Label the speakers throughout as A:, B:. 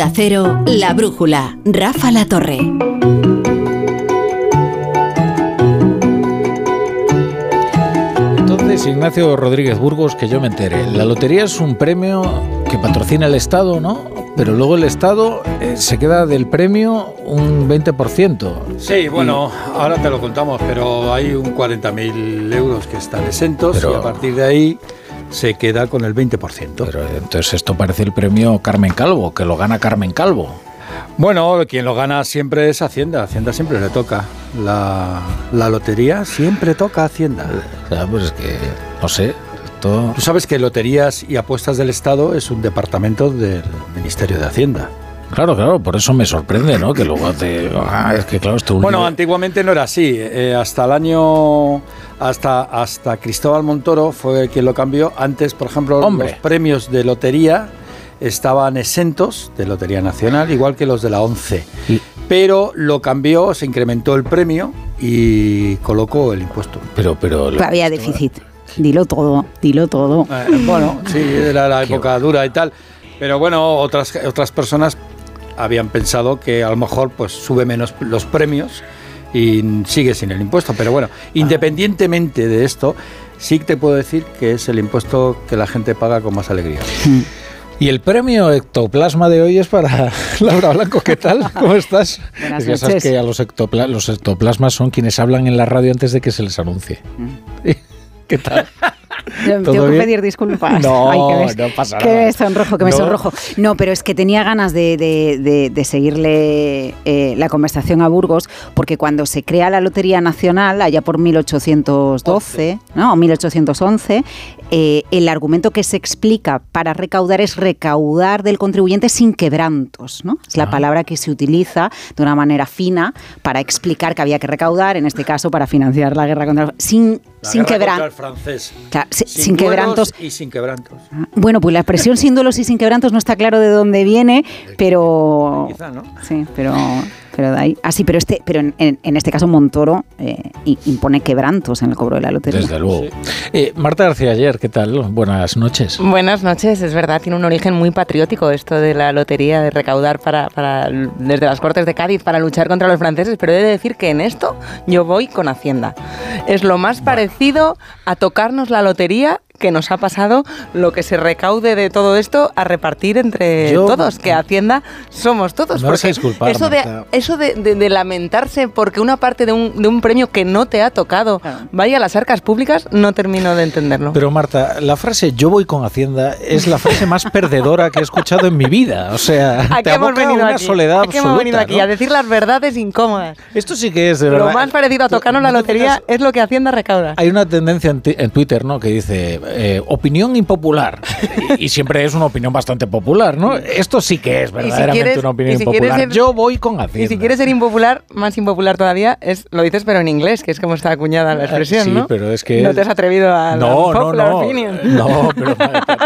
A: Onda Cero, La Brújula, Rafa La Torre.
B: Entonces, Ignacio Rodríguez Burgos, que yo me entere, la lotería es un premio que patrocina el Estado, ¿no? Pero luego el Estado eh, se queda del premio un 20%.
C: Sí, bueno, ahora te lo contamos, pero hay un 40.000 euros que están exentos
B: Pero-
C: y a partir de ahí se queda con el 20%.
B: Pero entonces esto parece el premio Carmen Calvo, que lo gana Carmen Calvo.
C: Bueno, quien lo gana siempre es Hacienda. Hacienda siempre le toca. La, la lotería siempre toca a Hacienda.
B: Sea, pues es que, no sé, esto...
C: Tú sabes que Loterías y Apuestas del Estado es un departamento del Ministerio de Hacienda.
B: Claro, claro, por eso me sorprende, ¿no? Que luego hace... Ah, es que claro, esto...
C: Bueno, antiguamente no era así. Eh, hasta el año. Hasta, hasta Cristóbal Montoro fue quien lo cambió. Antes, por ejemplo,
B: Hombre.
C: los premios de lotería estaban exentos de Lotería Nacional, igual que los de la ONCE.
B: Y-
C: Pero lo cambió, se incrementó el premio y colocó el impuesto.
B: Pero, pero...
D: Pero había déficit. Dilo todo, dilo todo.
C: Eh, bueno, sí, era la época dura y tal. Pero bueno, otras, otras personas habían pensado que a lo mejor pues sube menos los premios y sigue sin el impuesto. Pero bueno, independientemente de esto, sí te puedo decir que es el impuesto que la gente paga con más alegría.
B: Y el premio ectoplasma de hoy es para Laura Blanco. ¿Qué tal? ¿Cómo estás?
D: Buenas
B: ya sabes que a los, ectopla- los ectoplasmas son quienes hablan en la radio antes de que se les anuncie. ¿Qué tal?
D: Yo
B: ¿Todo
D: Tengo que
B: bien?
D: pedir disculpas.
B: No,
D: que me-
B: no pasa
D: Que
B: nada.
D: me sonrojo, que me
B: No.
D: sonrojo. No, pero es que tenía ganas de, de- de- de seguirle eh, la conversación a Burgos, porque cuando se crea la Lotería Nacional, allá por 1812, ¿no? o 1811, eh, el argumento que se explica para recaudar es recaudar del contribuyente sin quebrantos. ¿no? Es la
B: Ah.
D: palabra que se utiliza de una manera fina para explicar que había que recaudar, en este caso para financiar la guerra contra sin,
C: La
D: sin
C: el
D: quebrantos.
C: francés.
D: Claro,
C: Sin,
D: quebrantos.
C: Y sin quebrantos.
D: Bueno, pues la expresión sin duelos y sin quebrantos no está claro de dónde viene, pero
C: Quizá, ¿no?
D: sí, pero pero de ahí. Ah, sí, pero este, pero en, en- en este caso Montoro eh, impone quebrantos en el cobro de la lotería.
B: Desde luego. Eh, Marta García Ayer, ¿qué tal? Buenas noches.
E: Buenas noches, es verdad, tiene un origen muy patriótico esto de la lotería, de recaudar para, para desde las Cortes de Cádiz para luchar contra los franceses, pero he de decir que en esto yo voy con Hacienda. Es lo más parecido a tocarnos la lotería que nos ha pasado lo que se recaude de todo esto a repartir entre
B: Yo-
E: todos, que Hacienda somos todos.
B: A
E: porque
B: disculpar,
E: eso de, eso de, de- de lamentarse porque una parte de un, de un premio que no te ha tocado
D: Claro.
E: vaya a las arcas públicas, no termino de entenderlo.
B: Pero Marta, la frase yo voy con Hacienda es la frase más perdedora que he escuchado en mi vida. O sea,
E: ¿A
B: te
E: hemos venido
B: una
E: aquí?
B: soledad
E: ¿A qué hemos venido aquí?
B: ¿no?
E: A decir las verdades incómodas.
B: Esto sí que es de verdad.
E: Lo más parecido a tocarnos la
B: ¿No te
E: lotería es lo que Hacienda recauda.
B: Hay una tendencia en, en Twitter, ¿no? Que dice eh, opinión impopular y, y siempre es una opinión bastante popular, ¿no? Esto sí que es verdaderamente
E: quieres-
B: una opinión
E: si
B: impopular.
E: ser-
B: Yo voy con Hacienda.
E: Y si quieres ser impopular, más impopular todavía, es lo dices pero en inglés, que es como está acuñada la expresión,
B: Ah, sí,
E: ¿no?
B: pero es que
E: No te has atrevido a la
B: no, no, no,
E: opinion.
B: no, pero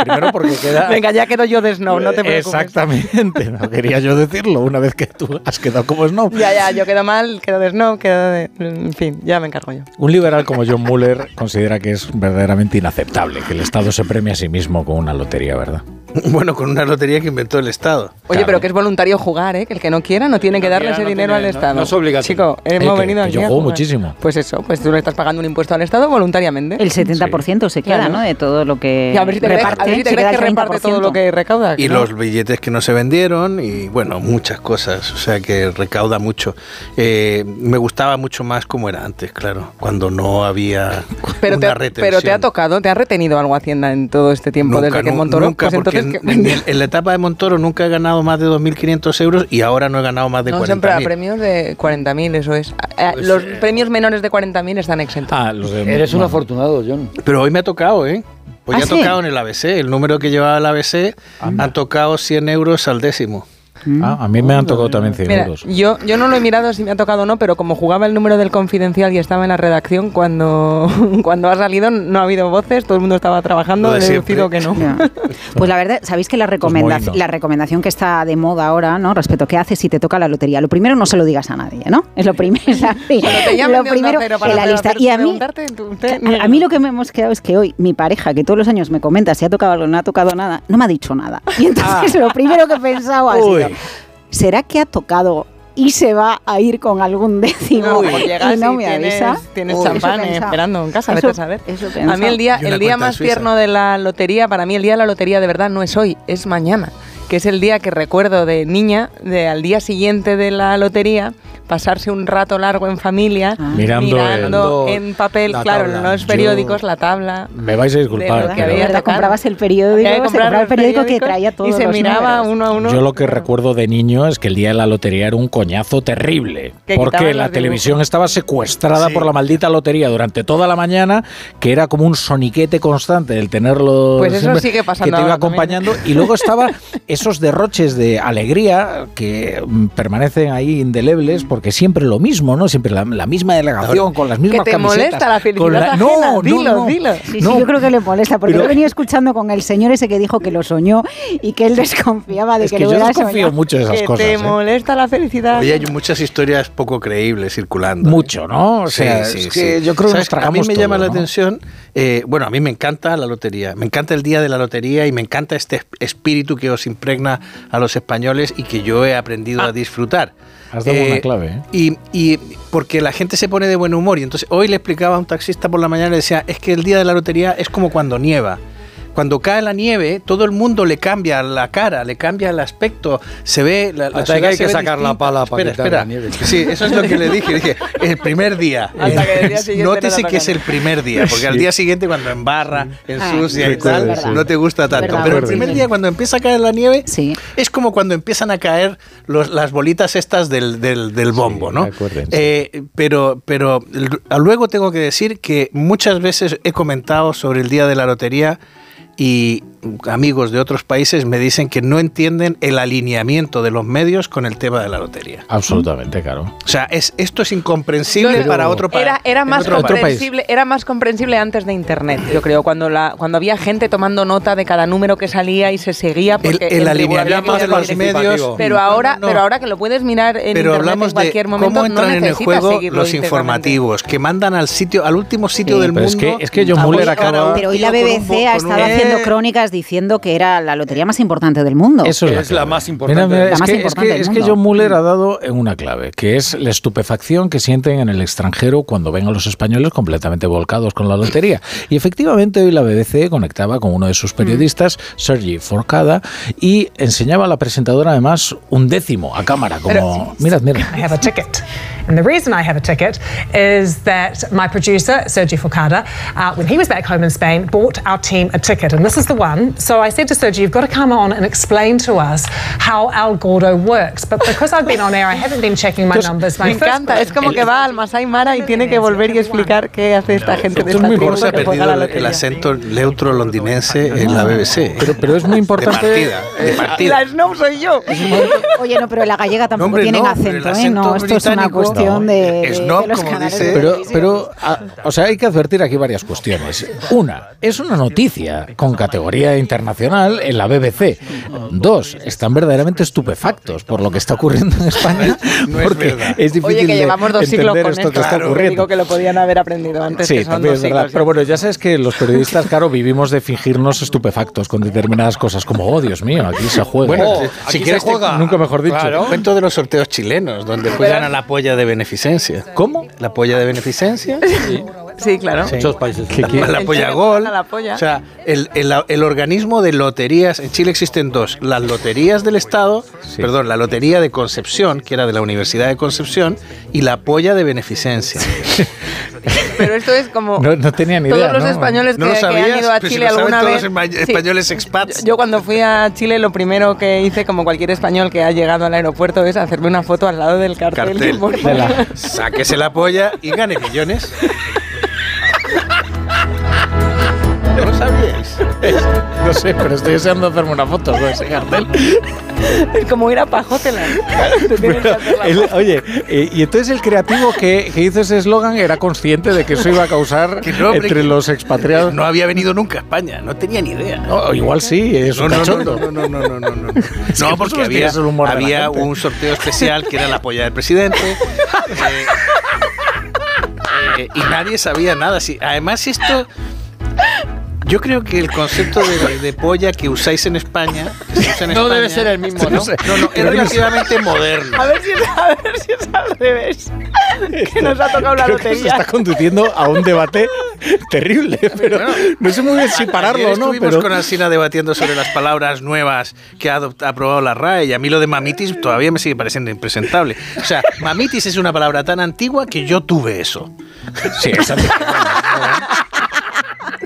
B: primero porque queda
E: Venga, ya quedo yo de snow, no te preocupes.
B: Exactamente, no quería yo decirlo una vez que tú has quedado como snow.
E: Ya, ya, yo quedo mal, quedo de snow, quedo de... En fin, ya me encargo yo.
B: Un liberal como John Muller considera que es verdaderamente inaceptable que el Estado se premie a sí mismo con una lotería, ¿verdad?
F: Bueno, con una lotería que inventó el Estado.
E: Oye,
B: Claro.
E: pero que es voluntario jugar, ¿eh? Que el que no quiera no tiene que darle
C: quiera,
E: ese
C: no
E: dinero
C: tiene-
E: al Estado.
C: no es obligatorio.
E: Chico, hemos
B: Eh, que-
E: venido
B: que
E: aquí
B: yo
E: a
B: juego
E: jugar.
B: muchísimo.
E: Pues eso, pues tú le estás pagando un impuesto al Estado voluntariamente.
D: El 70% se queda,
E: Claro.
D: ¿no? De todo lo que
E: Y a ver si te crees,
D: reparte.
E: a ver si te crees que reparte todo
D: 30%.
E: lo que recauda.
F: Y los billetes que no se vendieron y bueno, muchas cosas. O sea que recauda mucho. Eh, me gustaba mucho más como era antes, claro, cuando no había
E: Pero te,
F: una
E: ha-
F: retención.
E: pero te ha tocado, te ha retenido algo Hacienda en todo este tiempo
F: Nunca,
E: desde que Montoro.
F: nunca,
E: pues
F: porque
E: entonces,
F: en, en- en la etapa de Montoro nunca he ganado más de 2.500 euros y ahora no he ganado más de
E: no, siempre a
F: 40.000.
E: premios de 40.000, eso es. Eh,
C: Pues,
E: los
C: eh,
E: premios menores de 40.000 están exentos.
B: Ah, los de
C: Eres un
B: bueno,
C: afortunado, John.
F: Pero hoy me ha tocado, ¿eh? Hoy
D: ¿Ah,
F: ha
D: sí?
F: tocado en el ABC. El número que llevaba el ABC han tocado 100 euros al décimo.
B: Ah, a mí me han tocado también 100
E: Mira,
B: euros.
E: yo, yo no lo he mirado si me ha tocado o no, pero como jugaba el número del confidencial y estaba en la redacción, cuando, cuando ha salido no ha habido voces, todo el mundo estaba trabajando, he
F: de
E: deducido que no.
D: Ya. Pues la verdad, sabéis que la, recomenda-
B: Pues
D: la recomendación que está de moda ahora, ¿no? Respecto a qué haces si te toca la lotería. Lo primero, no se lo digas a nadie, ¿no? Es lo primero. lo primero
E: Cero
D: en
E: para
D: la lista. Y a mí, a, mí lo que me hemos quedado es que hoy mi pareja, que todos los años me comenta si ha tocado algo o no ha tocado nada, no me ha dicho nada. Y entonces lo primero que he pensado ha sido,
B: Uy.
D: ¿Será que ha tocado y se va a ir con algún décimo
E: pues llegas
D: y no
E: y
D: me
E: tienes,
D: avisa?
E: tienes
D: Uy,
E: champán esperando en casa,
D: Eso-
E: vete a saber.
D: eso
E: A mí el día, el día más
F: suiza.
E: tierno de la lotería, para mí el día de la lotería de verdad no es hoy, es mañana, que es el día que recuerdo de niña, de al día siguiente de la lotería, pasarse un rato largo en familia,
D: Ah.
B: Mirando
E: mirando
C: el-
E: en papel,
C: la
E: claro,
C: tabla.
E: en los
B: Yo-
E: periódicos, la tabla.
B: Me vais a disculpar,
E: que
B: pero
E: había.
D: Comprabas el periódico,
E: que
D: se
E: comprar
D: compraba el
E: los
D: periódico que
E: periódicos
D: traía todos
E: Y se
D: los
E: miraba
D: números.
E: uno a uno.
B: Yo lo que recuerdo de niño es que el día de la lotería era un coñazo terrible.
E: Que
B: Porque la televisión estaba secuestrada
F: Sí.
B: por la maldita lotería durante toda la mañana, que era como un soniquete constante el tenerlo.
E: Pues eso sigue pasando
B: Que te iba
E: también.
B: acompañando. Y luego estaba esos derroches de alegría que mm, permanecen ahí indelebles, porque siempre lo mismo, ¿no? Siempre la, la misma delegación, con las
E: que
B: mismas
E: te
B: camisetas.
E: molesta la felicidad
B: con la-. No, no,
E: dilo,
B: no.
E: dilo.
D: Sí, sí,
B: No.
D: yo creo que le molesta, porque
B: Pero-
D: he venido escuchando con el señor ese que dijo que lo soñó y que él desconfiaba de
B: Es
D: que,
B: que
D: lo
B: yo
D: hubiera
B: desconfío
D: soñado.
B: mucho de esas
E: que
B: cosas.
E: te
B: ¿eh?
E: molesta la felicidad.
F: Oye, hay muchas historias poco creíbles circulando. ¿eh?
B: Mucho, ¿no? O
F: Sí,
B: sea,
F: sí,
B: es
F: sí.
B: que yo creo que nos tragamos
F: A mí me
B: todo,
F: llama la
B: ¿no?
F: atención, eh, bueno, a mí me encanta la lotería, me encanta el día de la lotería y me encanta este espíritu que os impregna a los españoles y que yo he aprendido a disfrutar.
B: Has dado una clave, ¿eh?
F: Y, y porque la gente se pone de buen humor y entonces hoy le explicaba a un taxista por la mañana, le decía, es que el día de la lotería es como cuando nieva. Cuando cae la nieve, todo el mundo le cambia la cara, le cambia el aspecto, se ve... La, la
C: Hasta que hay que sacar la pala para
F: espera,
C: quitar
F: espera.
C: la nieve.
F: Sí, eso es lo que le dije. Dije, el primer día.
E: Hasta que el día siguiente
F: Nótese que es el primer día, porque al día siguiente cuando embarra, ensucia
D: Ah,
F: y tal,
D: verdad.
F: no te gusta tanto.
D: verdad,
F: Pero el primer
D: sí.
F: día cuando empieza a caer la nieve,
D: Sí.
F: es como cuando empiezan a caer los- las bolitas estas del, del- del bombo, ¿no? Eh, pero, pero luego tengo que decir que muchas veces he comentado sobre el día de la lotería y amigos de otros países me dicen que no entienden el alineamiento de los medios con el tema de la lotería.
B: Absolutamente, claro.
F: O sea, es, esto es incomprensible
E: Pero
F: para otro país.
E: Era, era más
B: otro país.
E: comprensible, era más comprensible antes de internet, yo creo, cuando la, cuando había gente tomando nota de cada número que salía y se seguía
F: El,
E: porque
F: el
E: en
F: alineamiento de los medios.
E: Pero ahora,
F: no, no.
E: pero ahora que lo puedes mirar en
F: Pero
E: internet
F: hablamos
E: en cualquier
F: de
E: momento,
F: cómo entran
E: no
F: en el juego los informativos que mandan al sitio, al último sitio
D: Sí.
F: del
B: Pero es
F: mundo.
B: que- es que John Muller acaba-
D: Pero hoy la
F: un
D: BBC ha estado
F: un-
D: haciendo
F: Eh,
D: crónicas diciendo que era la lotería más importante del mundo.
B: Eso
C: Es la más importante.
B: Mira, mira,
C: La
B: es,
D: más
B: que, es,
D: importante
B: que,
D: del
B: es que. John Muller ha dado en una clave, que es la estupefacción que sienten en el extranjero cuando ven a los españoles completamente volcados con la lotería. Y efectivamente hoy la BBC conectaba con uno de sus periodistas, Sergi Forcada, y enseñaba a la presentadora además un décimo a cámara, como... Mirad, mirad.
G: And the reason I have a ticket is that my producer, Sergi Focada, uh, when he was back home in Spain, bought our team a ticket. And this is the one. So I said to Sergi, you've got to come on and explain to us how El Gordo works. But because I've been on air, I haven't been checking my numbers. My
E: Me encanta, es como que va al Masai Mara y tiene que volver y explicar qué hace esta gente de esta
F: ¿Cómo se ha perdido el, acento neutro londinense en la BBC?
B: Pero, pero es muy importante...
F: De partida, de partida.
E: La Snow soy yo.
D: Oye, no, pero la gallega tampoco
F: hombre,
D: tienen
F: no,
D: acento, ¿eh? No, esto es una
F: británico-
D: cuestión
F: No,
D: de, de-
F: snob,
D: de los
F: como
D: canales
F: dice-
B: Pero, pero a- o sea, hay que advertir aquí varias cuestiones. Una, es una noticia con categoría internacional en la BBC. Dos, están verdaderamente estupefactos por lo que está ocurriendo en España.
F: No es
B: porque
F: verdad.
B: es difícil
E: Oye, que llevamos dos siglos
B: entender
E: con
B: esto
E: esto.
B: que está ocurriendo.
E: Digo que lo podían haber aprendido antes,
B: Sí,
E: que son
B: también
E: dos
B: es verdad.
E: siglos.
B: Pero bueno, ya sabes que los periodistas, claro, vivimos de fingirnos estupefactos con determinadas cosas, como, oh, Dios mío, aquí se juega.
F: Bueno,
C: Oh,
F: si quieres
C: juega.
B: nunca mejor dicho.
C: Claro.
F: Cuento de los sorteos chilenos, donde juegan a la polla de beneficencia.
B: ¿Cómo?
F: La polla de beneficencia.
E: Sí, claro.
C: Muchos países.
B: ¿Qué- qué-
F: La polla gol.
E: la polla.
F: O sea, el, el- el organismo de loterías. En Chile existen dos: las loterías del Estado,
B: Sí.
F: perdón, la lotería de Concepción, que era de la Universidad de Concepción, y la polla de beneficencia.
E: Pero esto es como
B: No, no tenía ni
E: todos
B: idea.
E: los
B: ¿no?
E: españoles
F: ¿No
E: que,
F: lo
E: que han ido a
F: si
E: Chile
F: lo saben
E: alguna
F: todos
E: vez. Sí.
F: españoles expats.
E: Yo, yo cuando fui a Chile lo primero que hice, como cualquier español que ha llegado al aeropuerto, es hacerme una foto al lado del cartel.
F: Cartel.
E: Por-
B: De la-
F: Sáquese la polla y gane millones. lo sabíais?
B: No sé, pero estoy deseando hacerme una foto con ese cartel.
E: Es como ir a Pajótela. Te tienes que hacer la
B: El-
E: foto.
B: oye, eh, y entonces el creativo que, que hizo ese eslogan era consciente de que eso iba a causar
F: Que no, hombre,
B: entre
F: que-
B: los expatriados.
F: No había venido nunca a España, no tenía ni idea.
B: No, igual sí, es
F: No,
B: un
F: no, no,
B: cachondo.
F: no, no, no, no, no, no.
B: que
F: No,
B: tú
F: porque había, había un sorteo especial que era la polla del presidente. eh, eh, y nadie sabía nada. Sí, además, esto. Yo creo que el concepto de, de polla que usáis en España, que se usa en
C: No
F: España-
C: debe ser el mismo, ¿no?
F: No, no, es relativamente moderno.
E: A ver si es, a ver si es al revés. Que nos ha tocado la
B: Creo que se
E: lotería.
B: está conduciendo a un debate terrible, pero no sé muy bien si pararlo o no.
F: estuvimos
B: Pero
F: con Alsina debatiendo sobre las palabras nuevas que ha aprobado la RAE y a mí lo de mamitis todavía me sigue pareciendo impresentable. O sea, mamitis es una palabra tan antigua que yo tuve eso.
B: sí, es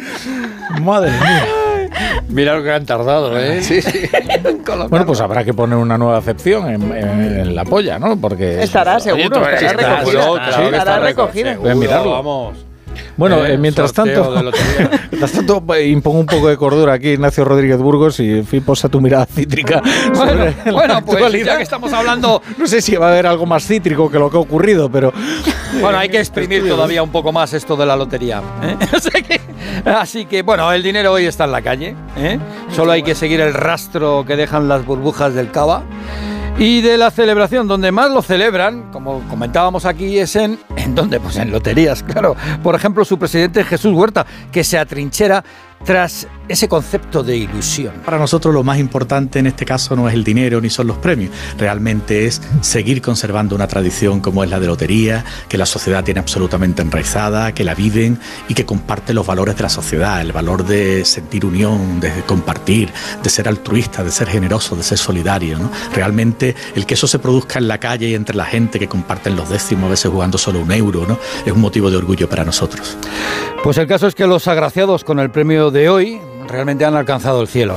B: Madre mía.
C: Mira lo que han tardado, ¿eh?
F: Sí, sí.
B: Bueno, pues habrá que poner una nueva acepción en, en- en la polla, ¿no? Porque
E: Estará seguro, estará recogida. estará recogida.
C: seguro,
B: Voy a mirarlo.
C: Vamos.
B: Bueno,
C: Eh,
B: eh, mientras tanto, mientras tanto, eh, impongo un poco de cordura aquí, Ignacio Rodríguez Burgos, y en fin, posa tu mirada cítrica.
C: Bueno,
B: sobre la
C: bueno, pues ya que estamos hablando
B: No sé si va a haber algo más cítrico que lo que ha ocurrido, pero.
C: Bueno, hay que exprimir todavía un poco más esto de la lotería. ¿eh? Así, que, así que, bueno, el dinero hoy está en la calle. ¿eh? Solo hay que seguir el rastro que dejan las burbujas del cava. Y de la celebración, donde más lo celebran, como comentábamos aquí, es en. ¿En dónde? Pues en loterías, claro. Por ejemplo, su presidente Jesús Huerta, que se atrinchera tras ese concepto de ilusión.
H: Para nosotros lo más importante en este caso no es el dinero ni son los premios, realmente es seguir conservando una tradición como es la de lotería, que la sociedad tiene absolutamente enraizada, que la viven y que comparte los valores de la sociedad, el valor de sentir unión, de compartir, de ser altruista, de ser generoso, de ser solidario. ¿no? Realmente el que eso se produzca en la calle y entre la gente que comparten los décimos, a veces jugando solo un euro, ¿no? es un motivo de orgullo para nosotros.
C: Pues el caso es que los agraciados con el premio de hoy realmente han alcanzado el cielo.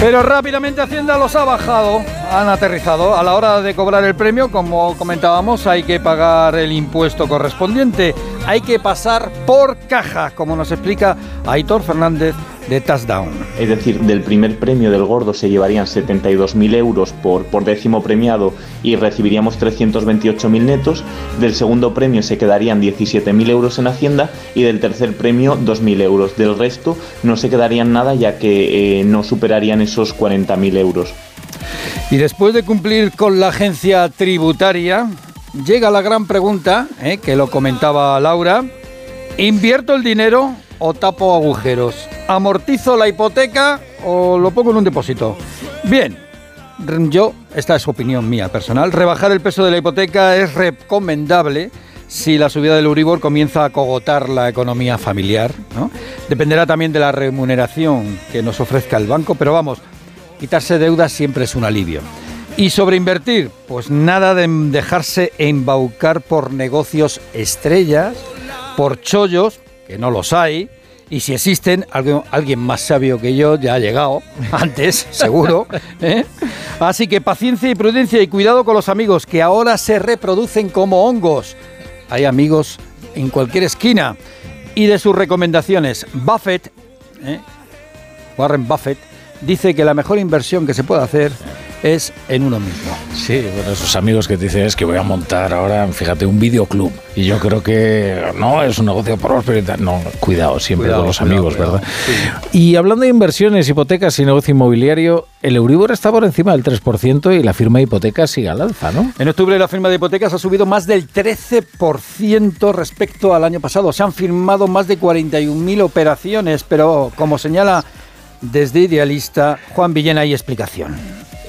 C: Pero rápidamente Hacienda los ha bajado, han aterrizado. A la hora de cobrar el premio, como comentábamos, hay que pagar el impuesto correspondiente. Hay que pasar por caja, como nos explica Aitor Fernández de Touchdown.
I: Es decir, del primer premio del gordo se llevarían 72.000 euros por, por décimo premiado y recibiríamos 328.000 netos. Del segundo premio se quedarían 17.000 euros en Hacienda y del tercer premio 2.000 euros. Del resto no se quedarían nada ya que eh, no superarían esos 40.000 euros.
C: Y después de cumplir con la agencia tributaria, llega la gran pregunta, ¿eh? que lo comentaba Laura, ¿invierto el dinero o tapo agujeros? ¿Amortizo la hipoteca o lo pongo en un depósito? Bien, yo, esta es opinión mía personal, rebajar el peso de la hipoteca es recomendable si la subida del Euribor comienza a cogotar la economía familiar. Dependerá también de la remuneración que nos ofrezca el banco, pero vamos, quitarse deudas siempre es un alivio. Y sobre invertir, pues nada de dejarse embaucar por negocios estrellas, por chollos, que no los hay, y si existen, alguien, más sabio que yo ya ha llegado, antes, seguro. ¿eh? Así que paciencia y prudencia y cuidado con los amigos que ahora se reproducen como hongos. Hay amigos en cualquier esquina. Y de sus recomendaciones, Buffett, ¿eh? Warren Buffett, dice que la mejor inversión que se puede hacer es en uno mismo.
B: Sí, bueno, esos amigos que te dicen es que voy a montar ahora, fíjate, un videoclub. Y yo creo que no es un negocio próspero. No, cuidado siempre
C: Cuidado,
B: con los
C: cuidado,
B: amigos,
C: cuidado.
B: ¿verdad? Y hablando de inversiones, hipotecas y negocio inmobiliario, el Euribor está por encima del 3% y la firma de hipotecas sigue al alza, ¿no?
C: En octubre la firma de hipotecas ha subido más del 13% respecto al año pasado. Se han firmado más de 41.000 operaciones, pero como señala desde Idealista, Juan Villena hay explicación.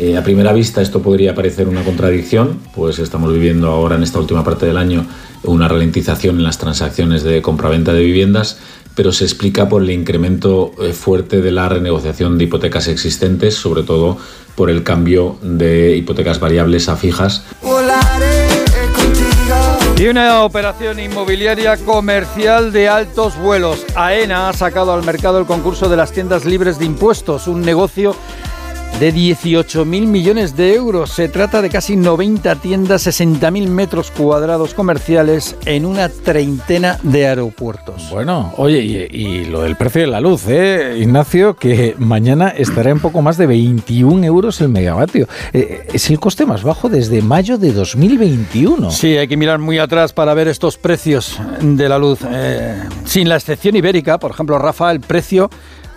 J: Eh, a primera vista esto podría parecer una contradicción, pues estamos viviendo ahora en esta última parte del año una ralentización en las transacciones de compraventa de viviendas, pero se explica por el incremento eh, fuerte de la renegociación de hipotecas existentes, sobre todo por el cambio de hipotecas variables a fijas.
C: Y una operación inmobiliaria comercial de altos vuelos. AENA ha sacado al mercado el concurso de las tiendas libres de impuestos, un negocio de 18.000 millones de euros. Se trata de casi 90 tiendas, 60.000 metros cuadrados comerciales en una treintena de aeropuertos.
B: Bueno, oye, y, y lo del precio de la luz, ¿eh, Ignacio? Que mañana estará en poco más de 21 euros el megavatio. Eh, es el coste más bajo desde mayo de 2021.
C: Sí, hay que mirar muy atrás para ver estos precios de la luz. Eh, sin la excepción ibérica, por ejemplo, Rafa, el precio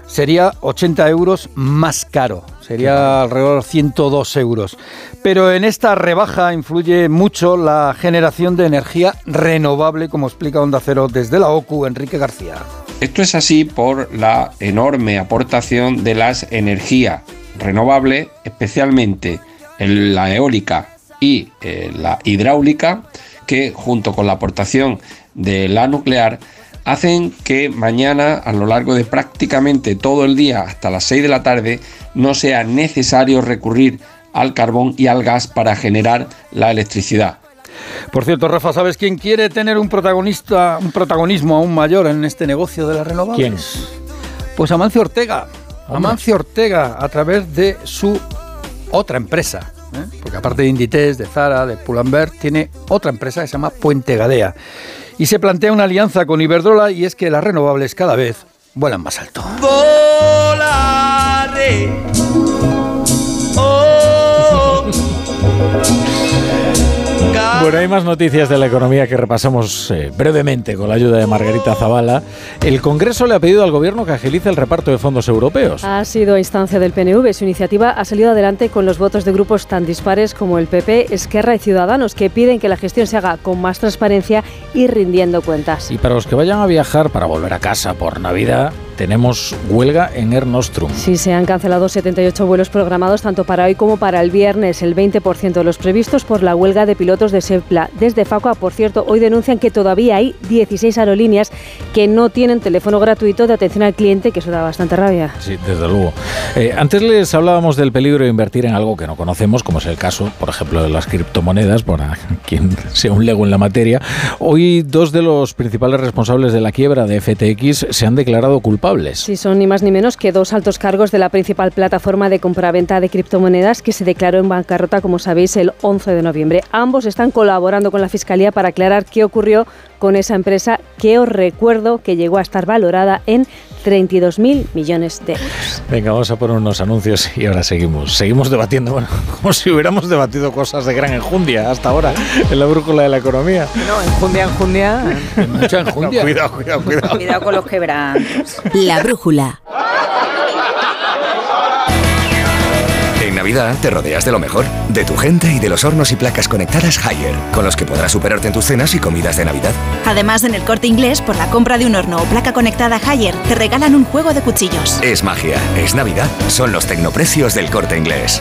C: sería 80 euros más caro, sería alrededor de 102 euros. Pero en esta rebaja influye mucho la generación de energía renovable, como explica Onda Cero desde la OCU, Enrique García.
K: Esto es así por la enorme aportación de las energías renovables, especialmente en la eólica y eh, la hidráulica, que junto con la aportación de la nuclear hacen que mañana a lo largo de prácticamente todo el día hasta las 6 de la tarde no sea necesario recurrir al carbón y al gas para generar la electricidad.
C: Por cierto, Rafa, ¿sabes quién quiere tener un protagonista, un protagonismo aún mayor en este negocio de las renovables?
B: ¿Quién?
C: Pues Amancio Ortega. Amancio Ortega a través de su otra empresa. ¿eh? Porque aparte de Inditex, de Zara, de Pull&Bear, tiene otra empresa que se llama Puente Gadea. Y se plantea una alianza con Iberdrola y es que las renovables cada vez vuelan más alto.
B: Bueno, hay más noticias de la economía que repasamos eh, brevemente con la ayuda de Margarita Zavala. El Congreso le ha pedido al Gobierno que agilice el reparto de fondos europeos.
L: Ha sido a instancia del PNV. Su iniciativa ha salido adelante con los votos de grupos tan dispares como el PP, Esquerra y Ciudadanos, que piden que la gestión se haga con más transparencia y rindiendo cuentas.
B: Y para los que vayan a viajar para volver a casa por Navidad, tenemos huelga en Air Nostrum.
L: Sí, se han cancelado 78 vuelos programados tanto para hoy como para el viernes, el 20% de los previstos por la huelga de pilotos de SEPLA. Desde FACOA, por cierto, hoy denuncian que todavía hay 16 aerolíneas que no tienen teléfono gratuito de atención al cliente, que eso da bastante rabia.
B: Sí, desde luego. Eh, antes les hablábamos del peligro de invertir en algo que no conocemos, como es el caso, por ejemplo, de las criptomonedas, para quien sea un lego en la materia. Hoy dos de los principales responsables de la quiebra de FTX se han declarado culpables
L: Sí, son ni más ni menos que dos altos cargos de la principal plataforma de compraventa de criptomonedas que se declaró en bancarrota, como sabéis, el 11 de noviembre. Ambos están colaborando con la Fiscalía para aclarar qué ocurrió con esa empresa que os recuerdo que llegó a estar valorada en 32.000 millones de euros.
B: Venga, vamos a poner unos anuncios y ahora seguimos. Seguimos debatiendo, bueno, como si hubiéramos debatido cosas de gran enjundia hasta ahora en la brújula de la economía.
E: No, enjundia, enjundia.
C: Mucha enjundia.
B: No, cuidado, cuidado, cuidado.
D: Cuidado con los quebrantos.
A: La brújula.
M: Navidad te rodeas de lo mejor, de tu gente y de los hornos y placas conectadas Haier, con los que podrás superarte en tus cenas y comidas de Navidad.
N: Además, en el corte inglés, por la compra de un horno o placa conectada Haier, te regalan un juego de cuchillos.
M: Es magia, es Navidad, son los tecnoprecios del corte inglés.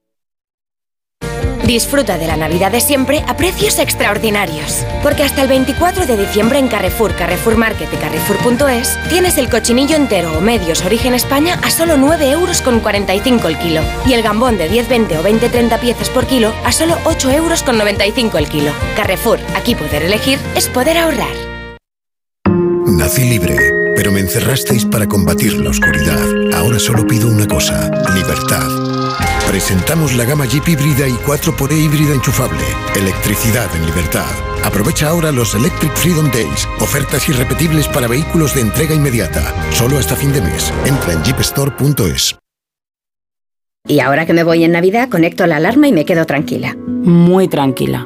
O: Disfruta de la Navidad de siempre a precios extraordinarios. Porque hasta el 24 de diciembre en Carrefour, Carrefour Market y Carrefour.es tienes el cochinillo entero o medios origen España a solo 9 euros con 45 el kilo. Y el gambón de 10, 20 o 20, 30 piezas por kilo a solo 8 euros con 95 el kilo. Carrefour, aquí poder elegir es poder ahorrar.
P: Nací libre, pero me encerrasteis para combatir la oscuridad. Ahora solo pido una cosa, libertad. Presentamos la gama Jeep híbrida y 4xE híbrida enchufable. Electricidad en libertad. Aprovecha ahora los Electric Freedom Days. Ofertas irrepetibles para vehículos de entrega inmediata. Solo hasta fin de mes. Entra en jeepstore.es.
Q: Y ahora que me voy en Navidad, conecto la alarma y me quedo tranquila.
R: Muy tranquila.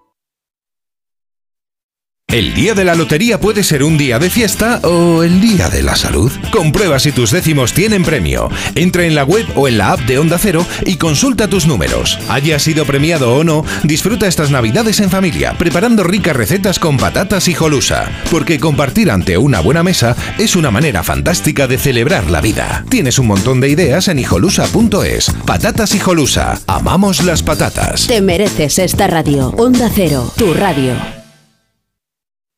S: El día de la lotería puede ser un día de fiesta o el día de la salud. Comprueba si tus décimos tienen premio. Entra en la web o en la app de Onda Cero y consulta tus números. Haya sido premiado o no, disfruta estas navidades en familia, preparando ricas recetas con patatas y jolusa. Porque compartir ante una buena mesa es una manera fantástica de celebrar la vida. Tienes un montón de ideas en hijolusa.es. Patatas y jolusa. Amamos las patatas.
A: Te mereces esta radio. Onda Cero, tu radio.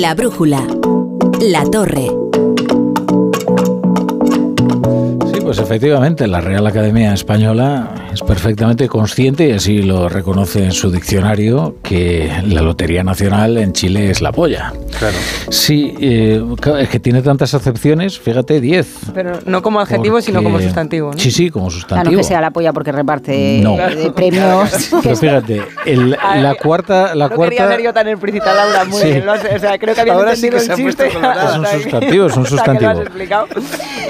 A: La brújula. La torre.
B: Sí, pues efectivamente, la Real Academia Española es perfectamente consciente, y así lo reconoce en su diccionario, que la Lotería Nacional en Chile es la polla.
C: Claro.
B: Sí, eh, es que tiene tantas acepciones, fíjate, 10.
E: Pero no como adjetivo, sino como
B: Porque-
E: sustantivo. ¿no?
B: Sí, sí, como
D: Claro, no
B: sustantivo.
D: que sea la polla porque reparte
B: No.
D: de premios.
B: Pero fíjate, el- la cuarta, la
E: no quería
B: cuarta
E: ser yo tan explícita, Laura, muy
B: Sí.
E: bien. lo sé, o sea, creo que había
F: Ahora sí
E: entendido
F: que se
E: el chiste.
B: Es un
E: que-
B: sustantivo, es un
E: o sea, que lo has
B: sustantivo.
E: explicado.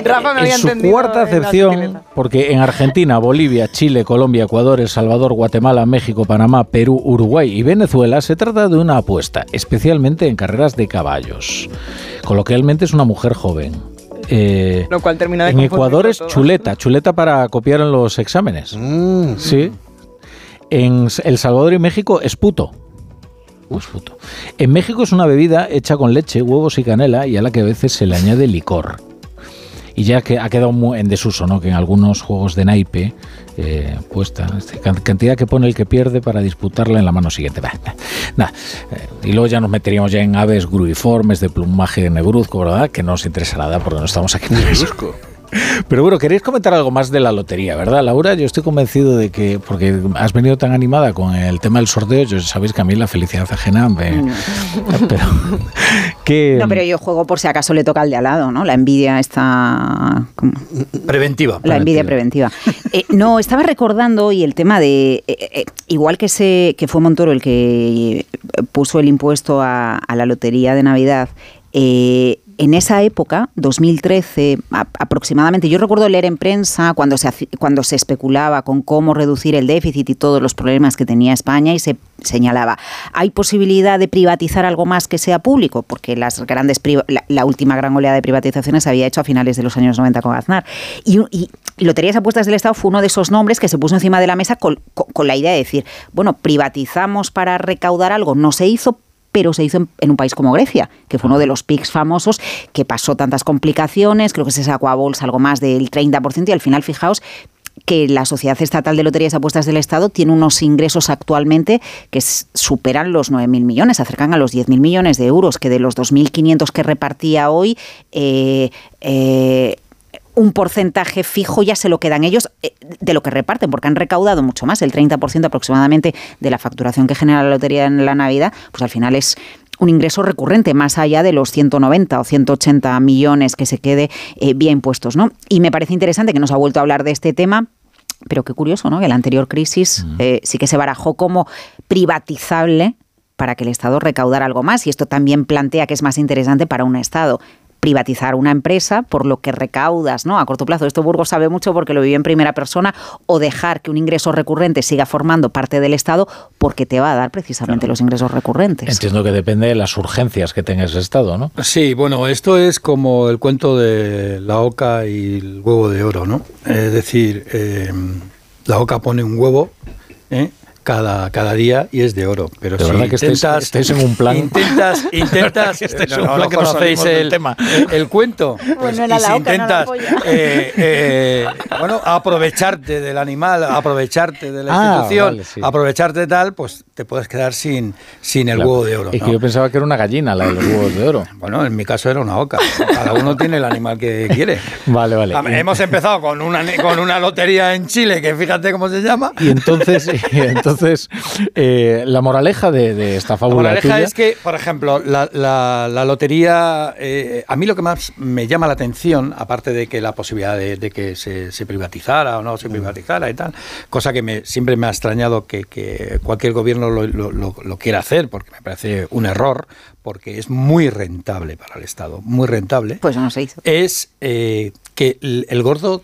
E: Rafa me había
B: en su
E: entendido.
B: cuarta acepción, porque en Argentina, Bolivia, Chile, Colombia, Ecuador, El Salvador, Guatemala, México, Panamá, Perú, Uruguay y Venezuela, se trata de una apuesta, especialmente en carreras de caballos. Coloquialmente es una mujer joven. Eh,
E: Lo cual termina de
B: en Ecuador es chuleta, chuleta para copiar en los exámenes. Sí. En El Salvador y México es puto. Es puto. En México es una bebida hecha con leche, huevos y canela y a la que a veces se le añade licor. Y ya que ha quedado muy en desuso, ¿no? Que en algunos juegos de naipe eh, puesta este, can- cantidad que pone el que pierde para disputarla en la mano siguiente. Bah, nada. Eh, y luego ya nos meteríamos ya en aves gruiformes de plumaje negruzco, ¿verdad? Que no os interesa nada porque no estamos aquí eso. Pero bueno, queréis comentar algo más de la lotería, ¿verdad, Laura? Yo estoy convencido de que, porque has venido tan animada con el tema del sorteo, yo sabéis que a mí la felicidad ajena me... Pero, que,
D: No, pero yo juego por si acaso le toca al de al lado, ¿no? La envidia está... ¿cómo?
C: Preventiva.
D: La envidia preventiva. Eh, no, estaba recordando hoy el tema de, eh, eh, igual que, se, que fue Montoro el que puso el impuesto a, a la lotería de Navidad, eh, en esa época, 2013 a- aproximadamente, yo recuerdo leer en prensa cuando se, cuando se especulaba con cómo reducir el déficit y todos los problemas que tenía España y se señalaba, ¿hay posibilidad de privatizar algo más que sea público? Porque las grandes la, la última gran oleada de privatizaciones se había hecho a finales de los años 90 con Aznar. Y, y Loterías Apuestas del Estado fue uno de esos nombres que se puso encima de la mesa con, con- con la idea de decir, bueno, privatizamos para recaudar algo, no se hizo, pero se hizo en, en un país como Grecia, que fue uno de los PICs famosos, que pasó tantas complicaciones, creo que se sacó a bolsa algo más del 30% y al final, fijaos, que la Sociedad Estatal de Loterías y Apuestas del Estado tiene unos ingresos actualmente que superan los 9.000 millones, se acercan a los 10.000 millones de euros, que de los 2.500 que repartía hoy, eh, eh, un porcentaje fijo ya se lo quedan ellos eh, de lo que reparten, porque han recaudado mucho más, el 30% aproximadamente de la facturación que genera la lotería en la Navidad, pues al final es un ingreso recurrente, más allá de los 190 o 180 millones que se quede eh, vía impuestos. ¿no? Y me parece interesante que nos ha vuelto a hablar de este tema. Pero qué curioso, ¿no? Que la anterior crisis eh, sí que se barajó como privatizable para que el Estado recaudara algo más. Y esto también plantea que es más interesante para un Estado privatizar una empresa por lo que recaudas ¿no? a corto plazo. Esto Burgos sabe mucho porque lo vivió en primera persona o dejar que un ingreso recurrente siga formando parte del Estado porque te va a dar precisamente los ingresos recurrentes.
B: Entiendo que depende de las urgencias que tenga ese Estado, ¿no?
C: Sí, bueno, esto es como el cuento de la oca y el huevo de oro, ¿no? Es decir, eh, la oca pone un huevo ¿eh? Cada, cada día y es de oro. Pero
B: De
C: si
B: verdad que estáis-
C: intentas,
B: estáis en un plan-
C: Intentas, intentas,
B: Que
C: no,
B: en un
C: no,
B: plan
C: no
B: que
C: conocéis el,
B: tema.
C: el- el cuento. Pues,
D: Bueno, era
C: y
D: la
C: si
D: oca, no la
C: intentas eh, eh, bueno, aprovecharte del animal, aprovecharte de la
B: Ah,
C: institución,
B: vale, sí.
C: aprovecharte tal, pues te puedes quedar sin, sin el
B: Claro.
C: huevo de oro.
B: Es
C: ¿no?
B: que yo pensaba que era una gallina la de los huevos de oro.
C: Bueno, en mi caso era una oca. Cada uno tiene el animal que quiere.
B: Vale, vale.
C: Ah, Hemos empezado con una, con una lotería en Chile, que fíjate cómo se llama.
B: Y entonces, y entonces eh, la moraleja de, de esta
C: La
B: fábula
C: moraleja
B: tuya-
C: es que, por ejemplo, la, la- la lotería, eh, a mí lo que más me llama la atención, aparte de que la posibilidad de, de que se, se privatizara o no se privatizara y tal, cosa que me, siempre me ha extrañado que, que cualquier gobierno lo, lo- lo- lo quiera hacer, porque me parece un error, porque es muy rentable para el Estado, muy rentable.
D: Pues no se hizo.
C: Es eh, que el, el gordo...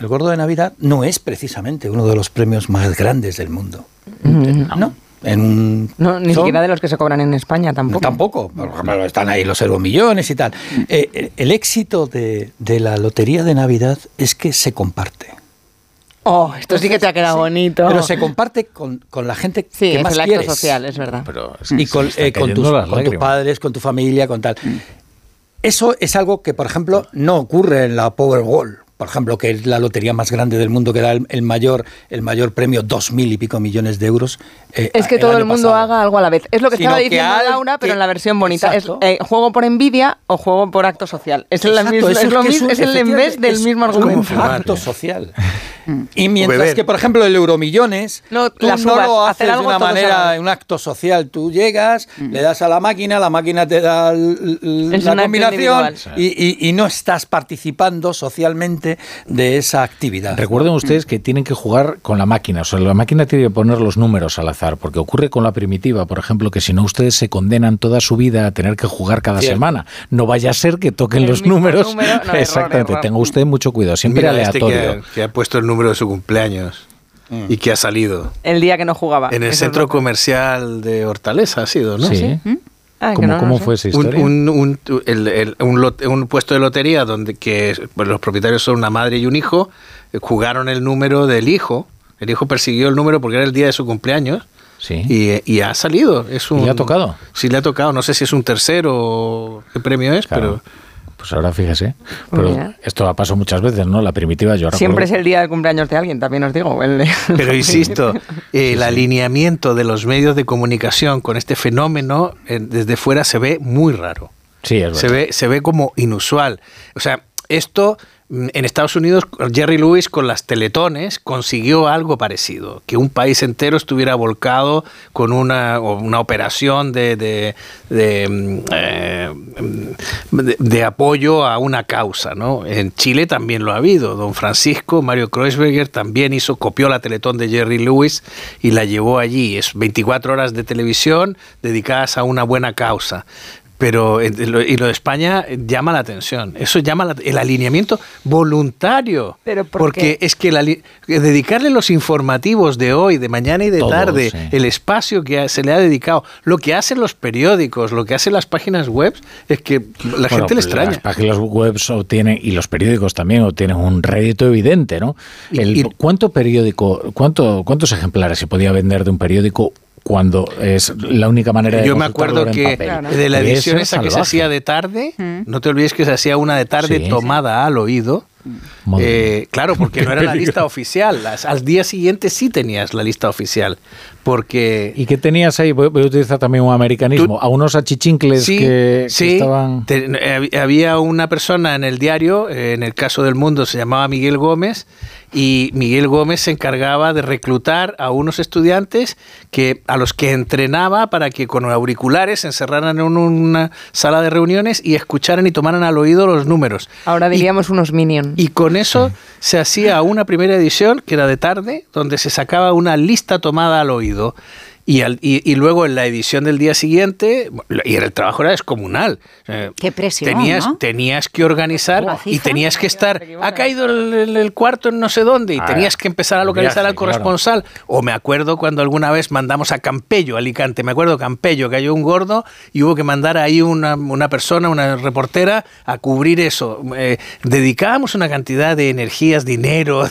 C: El gordo de Navidad no es precisamente uno de los premios más grandes del mundo. No. En un,
E: No, ni
C: son-
E: siquiera de los que se cobran en España tampoco.
C: Tampoco. Por ejemplo, están ahí los euromillones y tal. Eh, el- éxito de, de la lotería de Navidad es que se comparte.
E: Oh, esto sí que te ha quedado bonito.
C: Pero se comparte con, con la gente
E: Sí,
C: que
E: es
C: más
E: el acto
C: quieres.
E: social, es verdad.
B: Pero
C: y con, eh, con tus, con tus padres, con tu familia, con tal. Eso es algo que, por ejemplo, no ocurre en la Powerball. Por ejemplo, que es la lotería más grande del mundo, que da el, el mayor, el mayor premio, dos mil y pico millones de euros. eh,
E: Es que todo el mundo
C: pasado.
E: haga algo a la vez. Es lo que
C: Sino
E: estaba
C: que
E: diciendo
C: al-
E: Laura, pero
C: que-
E: en la versión bonita. Es eh, juego por envidia o juego por acto social. Es, la
C: Exacto,
E: misma-
C: eso
E: es lo
C: que
E: mismo,
C: un-
E: es el en vez del
C: es
E: mismo
C: un
E: argumento.
C: acto social. Y mientras
F: beber.
C: que, por ejemplo, el Euromillones,
E: No,
C: tú no lo haces de una manera, un acto social. Tú llegas, le das a la máquina, la máquina te da la
E: un
C: combinación
E: individual.
C: y, y- y no estás participando socialmente de esa actividad.
B: Recuerden ustedes que tienen que jugar con la máquina, o sea, la máquina tiene que poner los números al azar, porque ocurre con la primitiva, por ejemplo, que si no ustedes se condenan toda su vida a tener que jugar cada
F: Cierto.
B: semana. No vaya a ser que toquen
E: El
B: los números.
E: número, no, error,
B: Exactamente,
E: error.
B: tenga usted mucho cuidado, siempre
F: Mira, este que
B: aleatorio.
F: ha- que, ha, puesto el número de su cumpleaños y que ha salido.
E: El día que no jugaba.
F: En el centro comercial de Hortaleza ha sido, ¿no?
B: Sí.
E: Ah,
B: ¿Cómo,
E: no, no
B: cómo
E: sé.
B: fue esa
F: Un,
B: historia?
F: un, un, el- el- un lot- un puesto de lotería donde que pues, los propietarios son una madre y un hijo, eh, jugaron el número del hijo, el hijo persiguió el número porque era el día de su cumpleaños
B: Sí.
F: y, y ha salido. Es
B: ¿Y
F: un,
B: le ha tocado?
F: Sí, le ha tocado. No sé si es un tercero o qué premio es,
B: Claro.
F: pero
B: Pues ahora fíjese. Pero
E: Mira.
B: esto ha pasado muchas veces, ¿no? La primitiva yo
E: Siempre es el día del cumpleaños de alguien, también os digo. el
F: Pero insisto, el alineamiento de los medios de comunicación con este fenómeno eh, desde fuera se ve muy raro.
B: Sí, es
F: Se
B: verdad.
F: ve, se ve como inusual. O sea, esto en Estados Unidos, Jerry Lewis con las teletones consiguió algo parecido, que un país entero estuviera volcado con una, una operación de, de, de, mm, eh, mm, de- de apoyo a una causa. ¿no? En Chile también lo ha habido. Don Francisco, Mario Kreuzberger, también hizo, copió la teletón de Jerry Lewis y la llevó allí. Es 24 horas de televisión dedicadas a una buena causa. Pero eh, lo- y lo de España eh, llama la atención. Eso llama la- el alineamiento voluntario.
E: Pero ¿por
F: porque
E: qué?
F: es que el ali- que dedicarle los informativos de hoy, de mañana y de
B: Todo,
F: tarde,
B: sí.
F: el espacio que ha- se le ha dedicado, lo que hacen los periódicos, lo que hacen las páginas web, es que la
B: Bueno,
F: gente le
B: pues
F: extraña.
B: Las páginas web obtienen, y los periódicos también obtienen un rédito evidente, ¿no?
F: Y-
B: El-
F: y-
B: ¿cuánto periódico, cuánto, ¿Cuántos ejemplares se podía vender de un periódico cuando es la única manera de
F: Yo me acuerdo que
B: papel?
F: de la edición esa que se hacía de tarde, no te olvides que se hacía una de tarde
B: Sí.
F: tomada al oído. Eh, claro, porque no era la lista oficial. Las- al día siguiente sí tenías la lista oficial. Porque
B: ¿Y qué tenías ahí? Voy, voy a utilizar también un americanismo. a unos achichincles
F: Sí,
B: que, que
F: sí.
B: estaban...
F: Te- eh, hab- había una persona en el diario, eh, en el caso del mundo se llamaba Miguel Gómez, y Miguel Gómez se encargaba de reclutar a unos estudiantes que a los que entrenaba para que con auriculares se encerraran en una sala de reuniones y escucharan y tomaran al oído los números.
E: Ahora diríamos unos minions.
F: Y con eso se hacía una primera edición, que era de tarde, donde se sacaba una lista tomada al oído. Y, al- y, y luego en la edición del día siguiente, y el trabajo era descomunal.
D: Qué presión,
F: Tenías,
D: ¿no?
F: tenías que organizar y tenías que estar, ha caído el, el- cuarto en no sé dónde, y
B: Ah,
F: tenías que empezar a localizar al corresponsal. O me acuerdo cuando alguna vez mandamos a Campello, Alicante, me acuerdo Campello, que cayó un gordo y hubo que mandar ahí una, una persona, una reportera, a cubrir eso. Eh, dedicábamos una cantidad de energías, dinero.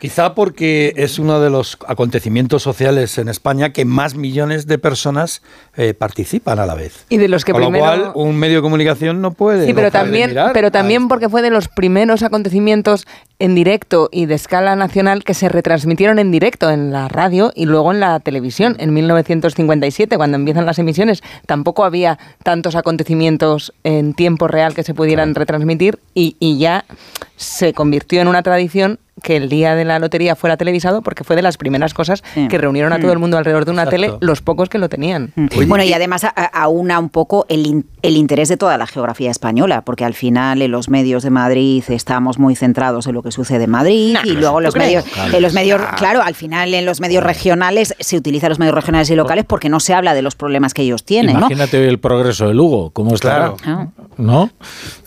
C: Quizá porque es uno de los acontecimientos sociales en España que más millones de personas eh, participan a la vez.
E: Y de los que
C: Con
E: primero...
C: lo cual, un medio de comunicación no puede.
E: Sí, pero también,
C: mirar
E: pero también porque fue de los primeros acontecimientos en directo y de escala nacional que se retransmitieron en directo en la radio y luego en la televisión. En 1957, cuando empiezan las emisiones, tampoco había tantos acontecimientos en tiempo real que se pudieran retransmitir y, y ya se convirtió en una tradición que el día de la lotería fuera televisado porque fue de las primeras cosas que reunieron a todo el mundo alrededor de una
D: Exacto.
E: tele, los pocos que lo tenían.
D: Bueno, y además aúna un poco el, in- el interés de toda la geografía española, porque al final en los medios de Madrid estamos muy centrados en lo que sucede en Madrid y luego los medios,
B: Claro.
D: en los medios, claro, al final en los medios regionales se utilizan los medios regionales y locales porque no se habla de los problemas que ellos tienen, ¿no?
B: Imagínate hoy el progreso de Lugo, ¿cómo estará?
F: Claro.
B: ¿No?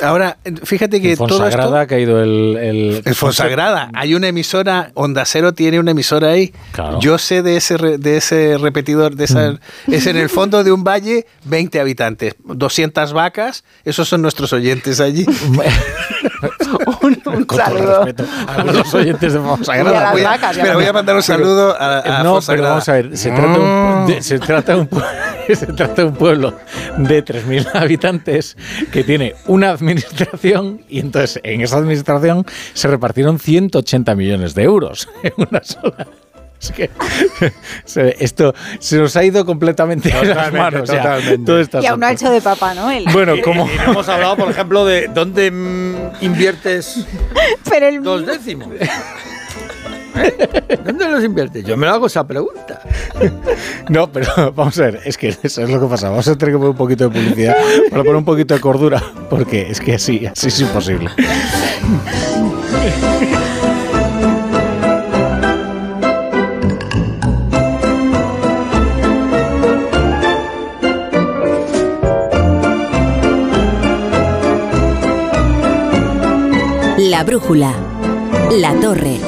F: Ahora, fíjate que
B: En
F: todo esto...
B: Fonsagrada ha caído el... el
F: En Fonsagrada hay una emisora, Onda Cero tiene una emisora ahí. Yo sé de ese, re- de ese repetidor, de esa,
B: Mm.
F: es en el fondo de un valle, 20 habitantes, 200 vacas, esos son nuestros oyentes allí.
E: un,
B: Con todo respeto a los oyentes de Fonsagrada.
F: Voy a- Pero voy a mandar un saludo a, a
B: no, pero
F: Fonsagrada.
B: vamos a ver, se trata, un- de, se trata de un, se trata de un pueblo de 3.000 habitantes que tiene una administración y entonces en esa administración se repartieron 180 millones de euros en una sola. Es que se- esto se nos ha ido completamente de las
C: Totalmente,
B: manos. o sea,
C: totalmente.
B: todo
D: Y aún no ha hecho de papá Noel.
B: Bueno, como
C: Y hemos hablado, por ejemplo, de dónde inviertes
D: Pero el
C: dos décimos. ¿Eh? ¿Dónde los inviertes? Yo me lo hago esa pregunta.
B: No, pero vamos a ver, es que eso es lo que pasa. Vamos a tener que poner un poquito de publicidad para poner un poquito de cordura, porque es que así, así es imposible.
A: Brújula. La torre.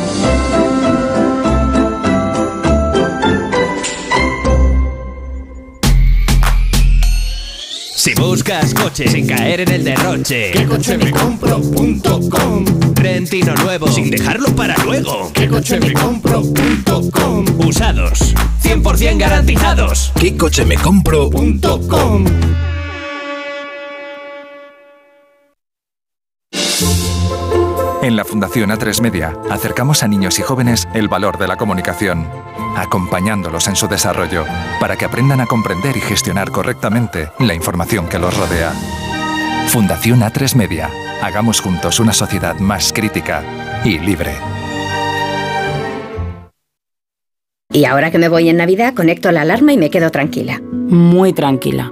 T: Si buscas coche sin caer en el derroche, ¿qué coche me compro.com? Rentino nuevo sin dejarlo para luego, ¿qué coche me compro.com? Usados, 100% garantizados.
P: ¿Qué coche me compro?
U: En la Fundación A3 Media acercamos a niños y jóvenes el valor de la comunicación, acompañándolos en su desarrollo para que aprendan a comprender y gestionar correctamente la información que los rodea. Fundación A3 Media. Hagamos juntos una sociedad más crítica y libre.
Q: Y ahora que me voy en Navidad, conecto la alarma y me quedo tranquila.
R: Muy tranquila.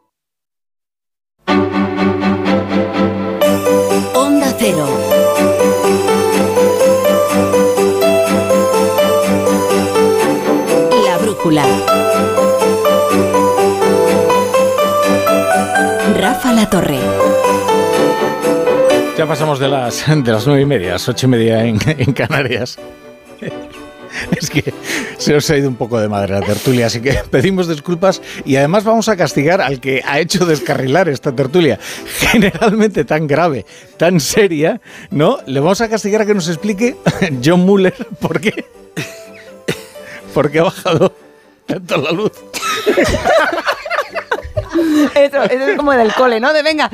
A: La brújula. Rafa La Torre.
B: Ya pasamos de las, de las nueve y media, ocho y media en Canarias. Es que se nos ha ido un poco de madre la tertulia, así que pedimos disculpas y además vamos a castigar al que ha hecho descarrilar esta tertulia, generalmente tan grave, tan seria, ¿no? Le vamos a castigar a que nos explique John Muller por qué, por qué ha bajado tanto la luz.
E: Eso, eso es como en el cole, ¿no? De venga,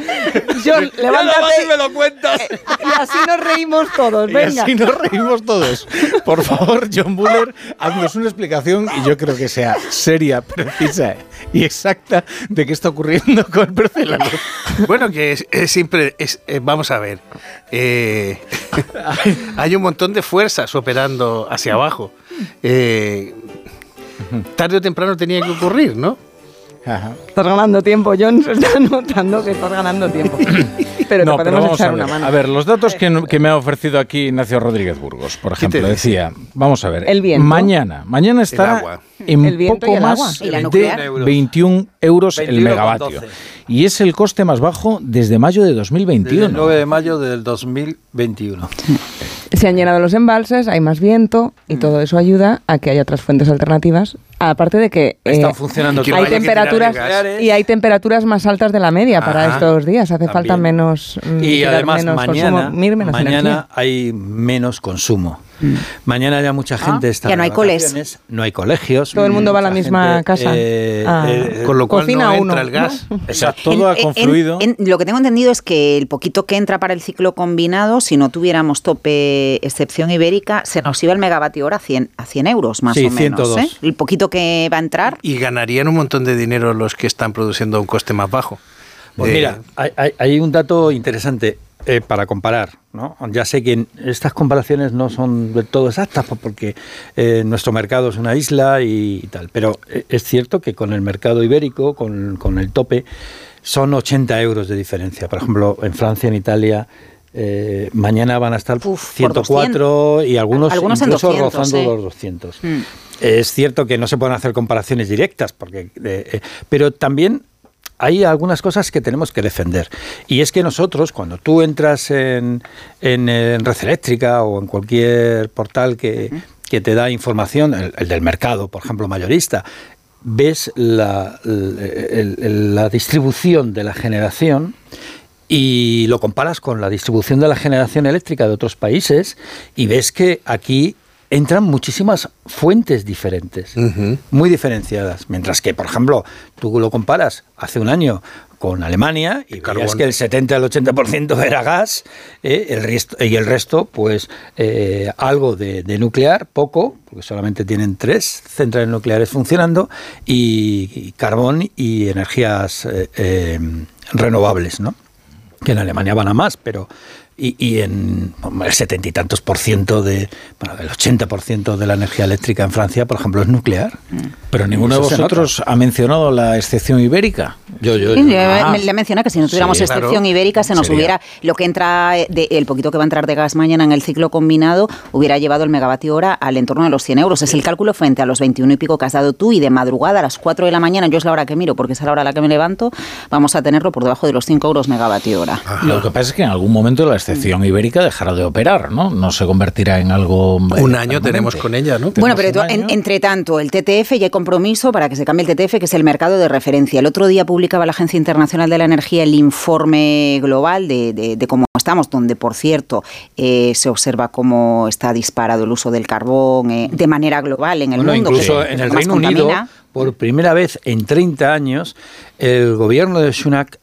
E: John, levántate.
C: me lo cuentas.
E: Y así nos reímos todos,
B: Y
E: venga.
B: así nos reímos todos. Por favor, John Buller, haznos una explicación y yo creo que sea seria, precisa y exacta de qué está ocurriendo con luz.
F: Bueno, que es, es siempre, es, eh, vamos a ver, eh, hay un montón de fuerzas operando hacia abajo. Eh, tarde o temprano tenía que ocurrir, ¿no?
E: Estás ganando tiempo, John. Se está notando que estás ganando tiempo. Pero
B: No,
E: te
B: pero
E: podemos
B: vamos
E: echar una mano.
B: A ver, los datos que, que me ha ofrecido aquí Ignacio Rodríguez Burgos, por ejemplo, decía, vamos a ver,
E: El viento.
B: mañana, mañana está
F: agua.
B: en
E: El viento y
B: poco
E: el
B: más
E: agua. ¿Y la
B: de
E: nuclear?
B: 21 euros el
C: 21,12.
B: megavatio. Y es el coste más bajo desde mayo de
C: Desde
B: 2021.
C: el 9 de mayo del 2021.
E: Se han llenado los embalses, hay más viento y todo eso ayuda a que haya otras fuentes alternativas. Aparte de que eh,
C: Están funcionando
E: hay temperaturas y hay temperaturas más altas de la media para
C: Ajá,
E: estos días. Hace falta menos mm,
C: Y además
E: menos
C: mañana,
E: consumo, mir- menos
C: mañana
E: energía.
C: hay menos consumo. Mañana ya mucha gente está
D: ya no hay coles.
C: No hay colegios.
E: Todo el mundo va a la misma
C: gente,
E: casa.
C: eh,
E: Ah.
C: eh,
F: Con lo cual
E: Cocina
F: no
E: uno,
F: entra el gas.
B: Exacto, todo ha
D: En- en-
B: confluido.
D: en- lo que tengo entendido es que el poquito que entra para el ciclo combinado, si no tuviéramos tope excepción ibérica, se nos iba el megavatio hora a 100, a 100 euros más
C: Sí,
D: o menos.
C: 102.
D: ¿eh? El poquito que va a entrar.
F: Y ganarían un montón de dinero los que están produciendo a un coste más bajo.
C: Pues mira, hay, hay- hay un dato interesante eh, para comparar. ¿no? Ya sé que estas comparaciones no son del todo exactas po- porque eh, nuestro mercado es una isla y, tal, pero eh, es cierto que con el mercado ibérico, con, con el tope, son 80 euros de diferencia. Por ejemplo, en Francia, en Italia, eh, mañana van a estar
D: por
C: 104 y algunos,
D: Algunos
C: incluso
D: 200,
C: rozando los 200.
D: Mm.
C: Es cierto que no se pueden hacer comparaciones directas, porque, pero también hay algunas cosas que tenemos que defender. Y es que nosotros, cuando tú entras en, en, en Red Eléctrica o en cualquier portal que, que te da información, el, el del mercado, por ejemplo, mayorista, ves la, el- el- la distribución de la generación y lo comparas con la distribución de la generación eléctrica de otros países y ves que aquí entran muchísimas fuentes diferentes, muy diferenciadas. Mientras que, por ejemplo, tú lo comparas hace un año con Alemania y veías que el 70 al 80% era gas eh, el resto, y el resto, pues eh, algo de, de nuclear, poco, porque solamente tienen tres centrales nucleares funcionando, y, y carbón y energías eh, renovables, ¿no? que en Alemania van a más, pero y, y en el setenta y tantos por ciento de, bueno, el 80 por ciento de la energía eléctrica en Francia, por ejemplo, es nuclear.
B: Pero ninguno de vosotros ha mencionado la excepción ibérica.
C: Yo, yo,
D: Sí, le, le menciona que si no tuviéramos
B: Sí,
D: excepción
B: claro.
D: ibérica se nos
B: Sería.
D: hubiera lo que entra de- el poquito que va a entrar de gas mañana en el ciclo combinado hubiera llevado el megavatio hora al entorno de los 100 euros. Es el cálculo frente a los 21 y pico que has dado tú y de madrugada a las 4 de la mañana, yo es la hora que miro porque es la hora a la que me levanto, vamos a tenerlo por debajo de los 5 euros megavatio hora.
B: Lo que pasa es que en algún momento la excepción ibérica dejará de operar, ¿no? No se convertirá en algo.
F: Un año tenemos con ella, ¿no?
D: Bueno, pero tú- en- entre tanto, el TTF ya hay compromiso para que se cambie el TTF, que es el mercado de referencia. El otro día publicaba la Agencia Internacional de la Energía el informe global de, de- de cómo estamos, donde, por cierto, eh, se observa cómo está disparado el uso del carbón eh, de manera global en el
C: Bueno,
D: mundo.
C: incluso
D: que-
C: en el Reino Unido, por primera vez en 30 años, el gobierno de Sunak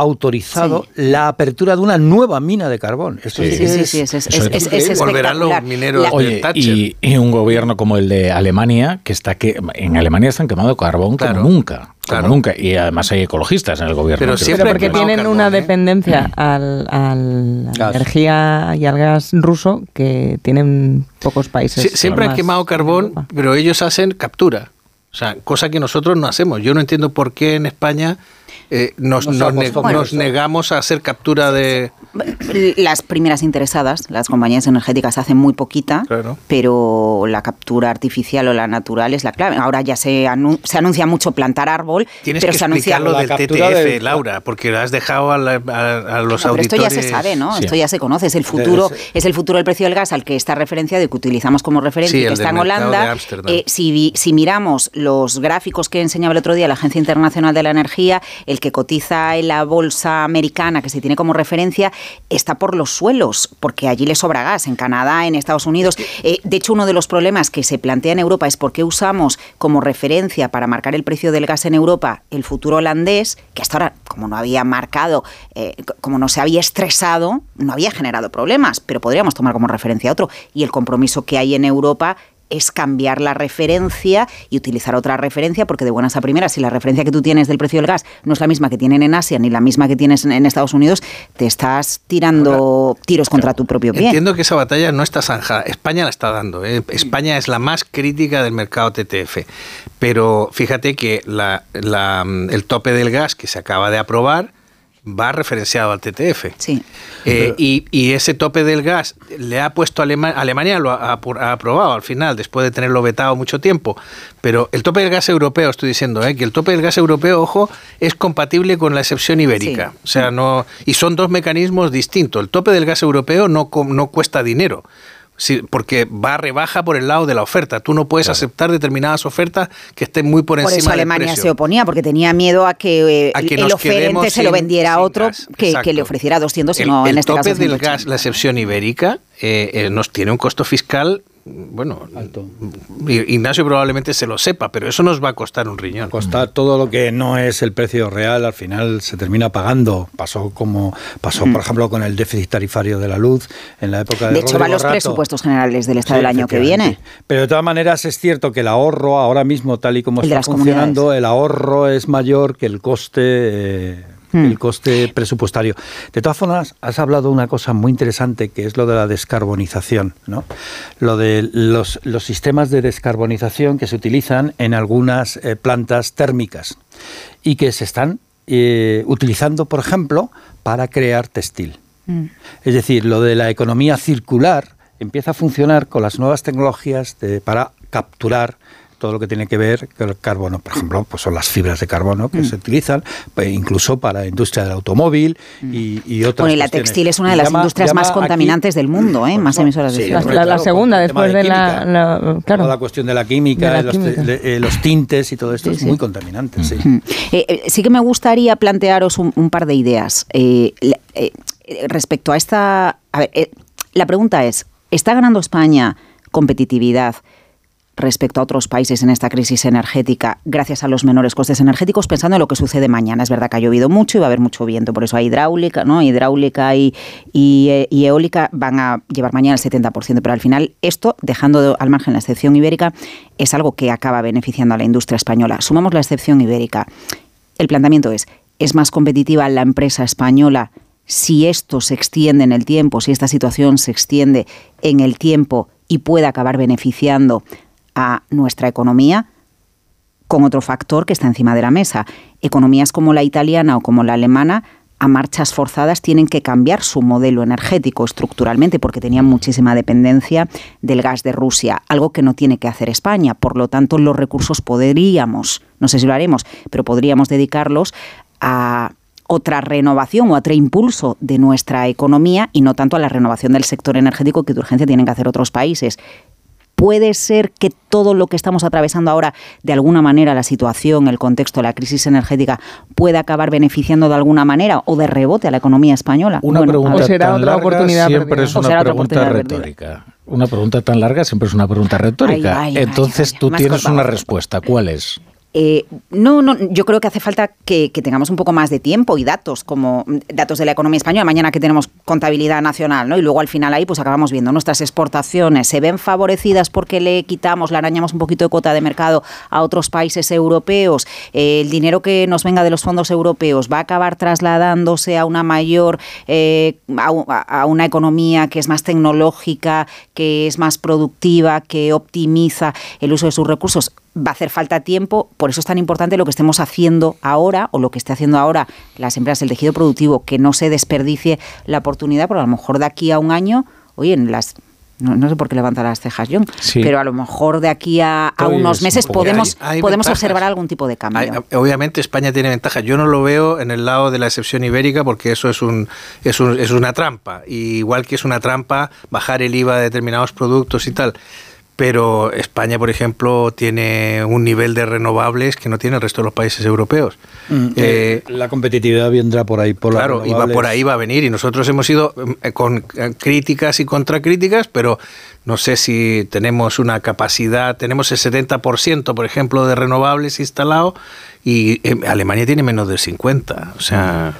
C: autorizado la apertura de una nueva mina de carbón. Esto
D: Sí,
C: sí
D: sí,
C: que
D: sí,
C: es-
D: es- es-
C: eso
D: es- es
C: increíble.
D: espectacular. La-
B: Oye, y, y un gobierno como el de Alemania, que está que en Alemania están quemando carbón como nunca. Como nunca. Y además hay ecologistas en el gobierno.
E: Pero,
B: que
E: porque tienen una dependencia al, al- a la energía y al gas ruso que tienen pocos países.
F: Sí, siempre han quemado carbón, pero ellos hacen captura. O sea, cosa que nosotros no hacemos. Yo no entiendo por qué en España eh, nos, negamos a hacer captura de...
D: Las primeras interesadas, las compañías energéticas hacen muy poquita, pero la captura artificial o la natural es la clave. Ahora ya se, anu- se anuncia mucho plantar árbol,
F: Tienes
D: pero
F: que
D: se anuncia
F: lo del TTF, Laura, porque has dejado a, la- a- a los
D: No, pero esto
F: auditores...
D: ya se sabe, ¿no?
F: Sí.
D: Esto ya se conoce. Es el futuro, es el futuro del precio del gas al que está referenciado y que utilizamos como referencia
F: Sí,
D: que está en
F: de
D: Holanda. Eh, si, si miramos los gráficos que enseñaba el otro día la Agencia Internacional de la Energía, el que cotiza en la bolsa americana, que se tiene como referencia, está por los suelos, porque allí le sobra gas, en Canadá, en Estados Unidos. Eh, de hecho, uno de los problemas que se plantea en Europa es por qué usamos como referencia para marcar el precio del gas en Europa el futuro holandés, que hasta ahora, como no había marcado, eh, como no se había estresado, no había generado problemas, pero podríamos tomar como referencia otro. Y el compromiso que hay en Europa es cambiar la referencia y utilizar otra referencia, porque de buenas a primeras, si la referencia que tú tienes del precio del gas no es la misma que tienen en Asia ni la misma que tienes en, Estados Unidos, te estás tirando tiros contra tu propio pie.
F: Entiendo que esa batalla no está zanjada. España la está dando. ¿eh? España es la más crítica del mercado TTF. Pero fíjate que el tope del gas que se acaba de aprobar va referenciado al TTF.
D: Sí.
F: Eh, y, ese tope del gas le ha puesto Alemania, lo ha, aprobado al final, después de tenerlo vetado mucho tiempo. Pero el tope del gas europeo, estoy diciendo, eh, que el tope del gas europeo, ojo, es compatible con la excepción ibérica. O sea, no. Y son dos mecanismos distintos. El tope del gas europeo no, no cuesta dinero. Sí, porque va a rebaja por el lado de la oferta. Tú no puedes aceptar determinadas ofertas que estén muy por, encima
D: eso Alemania se oponía, porque tenía miedo a que, eh, el oferente se lo vendiera a otro que, le ofreciera 200, sino
F: el,
D: en este
F: tope
D: del
F: gas, la excepción ibérica, eh, eh, nos tiene un costo fiscal bueno, Ignacio probablemente se lo sepa, pero eso nos va a costar un riñón.
C: Costar todo lo que no es el precio real, al final se termina pagando. Pasó como pasó, por ejemplo, con el déficit tarifario de la luz en la época de.
D: De hecho, van los presupuestos generales del Estado del año que viene.
C: Pero de todas maneras es cierto que el ahorro, ahora mismo, tal y como está funcionando, el ahorro es mayor que el coste. Eh, Hmm. el coste presupuestario. De todas formas, has hablado de una cosa muy interesante que es lo de la descarbonización, ¿no? Lo de los, los sistemas de descarbonización que se utilizan en algunas eh, plantas térmicas y que se están eh, utilizando, por ejemplo, para crear textil. Hmm. Es decir, lo de la economía circular empieza a funcionar con las nuevas tecnologías de, para capturar todo lo que tiene que ver con el carbono. Por ejemplo, pues son las fibras de carbono que mm. se utilizan pues, incluso para la industria del automóvil y, y otras
D: Bueno, y la textil es una de las industrias más contaminantes del mundo, ¿eh? más emisoras de
E: CO2. la, segunda, después de, la,
C: claro. la cuestión de la química, eh, los, tintes y todo esto es muy contaminante. Sí.
D: Eh, eh, sí que me gustaría plantearos un, par de ideas respecto a esta... A ver, la pregunta es, ¿está ganando España competitividad? Respecto a otros países en esta crisis energética gracias a los menores costes energéticos, pensando en lo que sucede mañana. Es verdad que ha llovido mucho y va a haber mucho viento, por eso hay hidráulica, ¿no? Hidráulica y, y, eólica van a llevar mañana el 70%, pero al final esto, dejando al margen la excepción ibérica, es algo que acaba beneficiando a la industria española. Sumamos la excepción ibérica. El planteamiento es, ¿es más competitiva la empresa española si esto se extiende en el tiempo, si esta situación se extiende en el tiempo y puede acabar beneficiando a nuestra economía con otro factor que está encima de la mesa. Economías como la italiana o como la alemana a marchas forzadas tienen que cambiar su modelo energético estructuralmente porque tenían muchísima dependencia del gas de Rusia, algo que no tiene que hacer España. Por lo tanto, los recursos podríamos, no sé si lo haremos, pero podríamos dedicarlos a otra renovación o otro impulso de nuestra economía y no tanto a la renovación del sector energético que de urgencia tienen que hacer otros países puede ser que todo lo que estamos atravesando ahora, de alguna manera, la situación, el contexto, la crisis energética, pueda acabar beneficiando de alguna manera o de rebote a la economía española?
B: Una pregunta tan larga siempre es una pregunta retórica. Una pregunta tan larga siempre es una pregunta retórica. Entonces tú tienes una respuesta. ¿Cuál es?
D: Eh, no, no, yo creo que hace falta que, tengamos un poco más de tiempo y datos, como datos de la economía española, mañana que tenemos contabilidad nacional, ¿no? Y luego al final ahí pues acabamos viendo nuestras exportaciones. Se ven favorecidas porque le quitamos, le arañamos un poquito de cuota de mercado a otros países europeos, eh, el dinero que nos venga de los fondos europeos va a acabar trasladándose a una mayor, eh, a una economía que es más tecnológica, que es más productiva, que optimiza el uso de sus recursos va a hacer falta tiempo, por eso es tan importante lo que estemos haciendo ahora o lo que esté haciendo ahora las empresas, el tejido productivo, que no se desperdicie la oportunidad, porque a lo mejor de aquí a un año, oye, en las no, sé por qué levanta las cejas John, pero a lo mejor de aquí a, unos meses podemos, podemos observar algún tipo de cambio.
F: obviamente España tiene ventaja. Yo no lo veo en el lado de la excepción ibérica porque eso es, un, es, es una trampa. igual que es una trampa bajar el IVA de determinados productos y tal pero España, por ejemplo, tiene un nivel de renovables que no tiene el resto de los países europeos.
C: Mm,
F: Eh,
C: la competitividad vendrá por ahí. Por
F: Claro, y va
C: renovables.
F: por ahí va a venir. Y nosotros hemos ido eh, con eh, críticas y contracríticas, pero no sé si tenemos una capacidad, tenemos el 70%, por ejemplo, de renovables instalado y eh, Alemania tiene menos del 50%. O sea...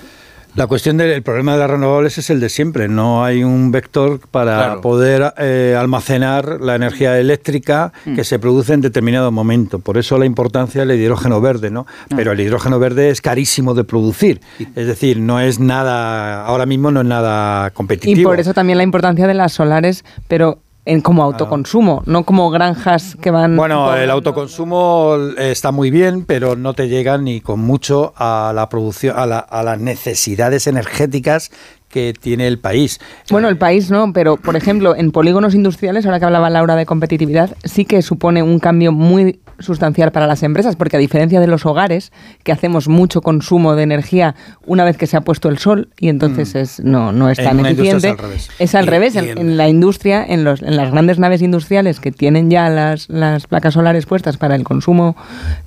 C: La cuestión del el problema de las renovables es el de siempre. No hay un vector para
F: Claro.
C: poder eh, almacenar la energía eléctrica
F: Mm.
C: que se produce en determinado momento. Por eso la importancia del hidrógeno verde, ¿no?
F: Ah.
C: Pero el hidrógeno verde es carísimo de producir. Es decir, no es nada, ahora mismo no es nada competitivo.
E: Y por eso también la importancia de las solares, pero en como autoconsumo, no como granjas que van...
C: Bueno, el autoconsumo eh, está muy bien, pero no te llega ni con mucho a la producción, a, la- a las necesidades energéticas que tiene el país.
E: Bueno, el país no, pero por ejemplo, en polígonos industriales, ahora que hablaba Laura de competitividad, sí que supone un cambio muy sustancial para las empresas, porque a diferencia de los hogares, que hacemos mucho consumo de energía una vez que se ha puesto el sol, y entonces es, no, no es
C: En
E: tan
C: industria es
E: eficiente.
C: al revés.
E: Es al
C: Y-
E: revés,
C: y
E: en,
C: en-
E: en la industria, en, los, en las grandes naves industriales que tienen ya las, las placas solares puestas para el consumo,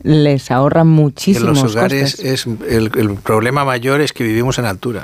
E: les ahorran
F: En
E: muchísimos
F: los hogares
E: costes.
F: es el, el problema mayor es que vivimos en altura.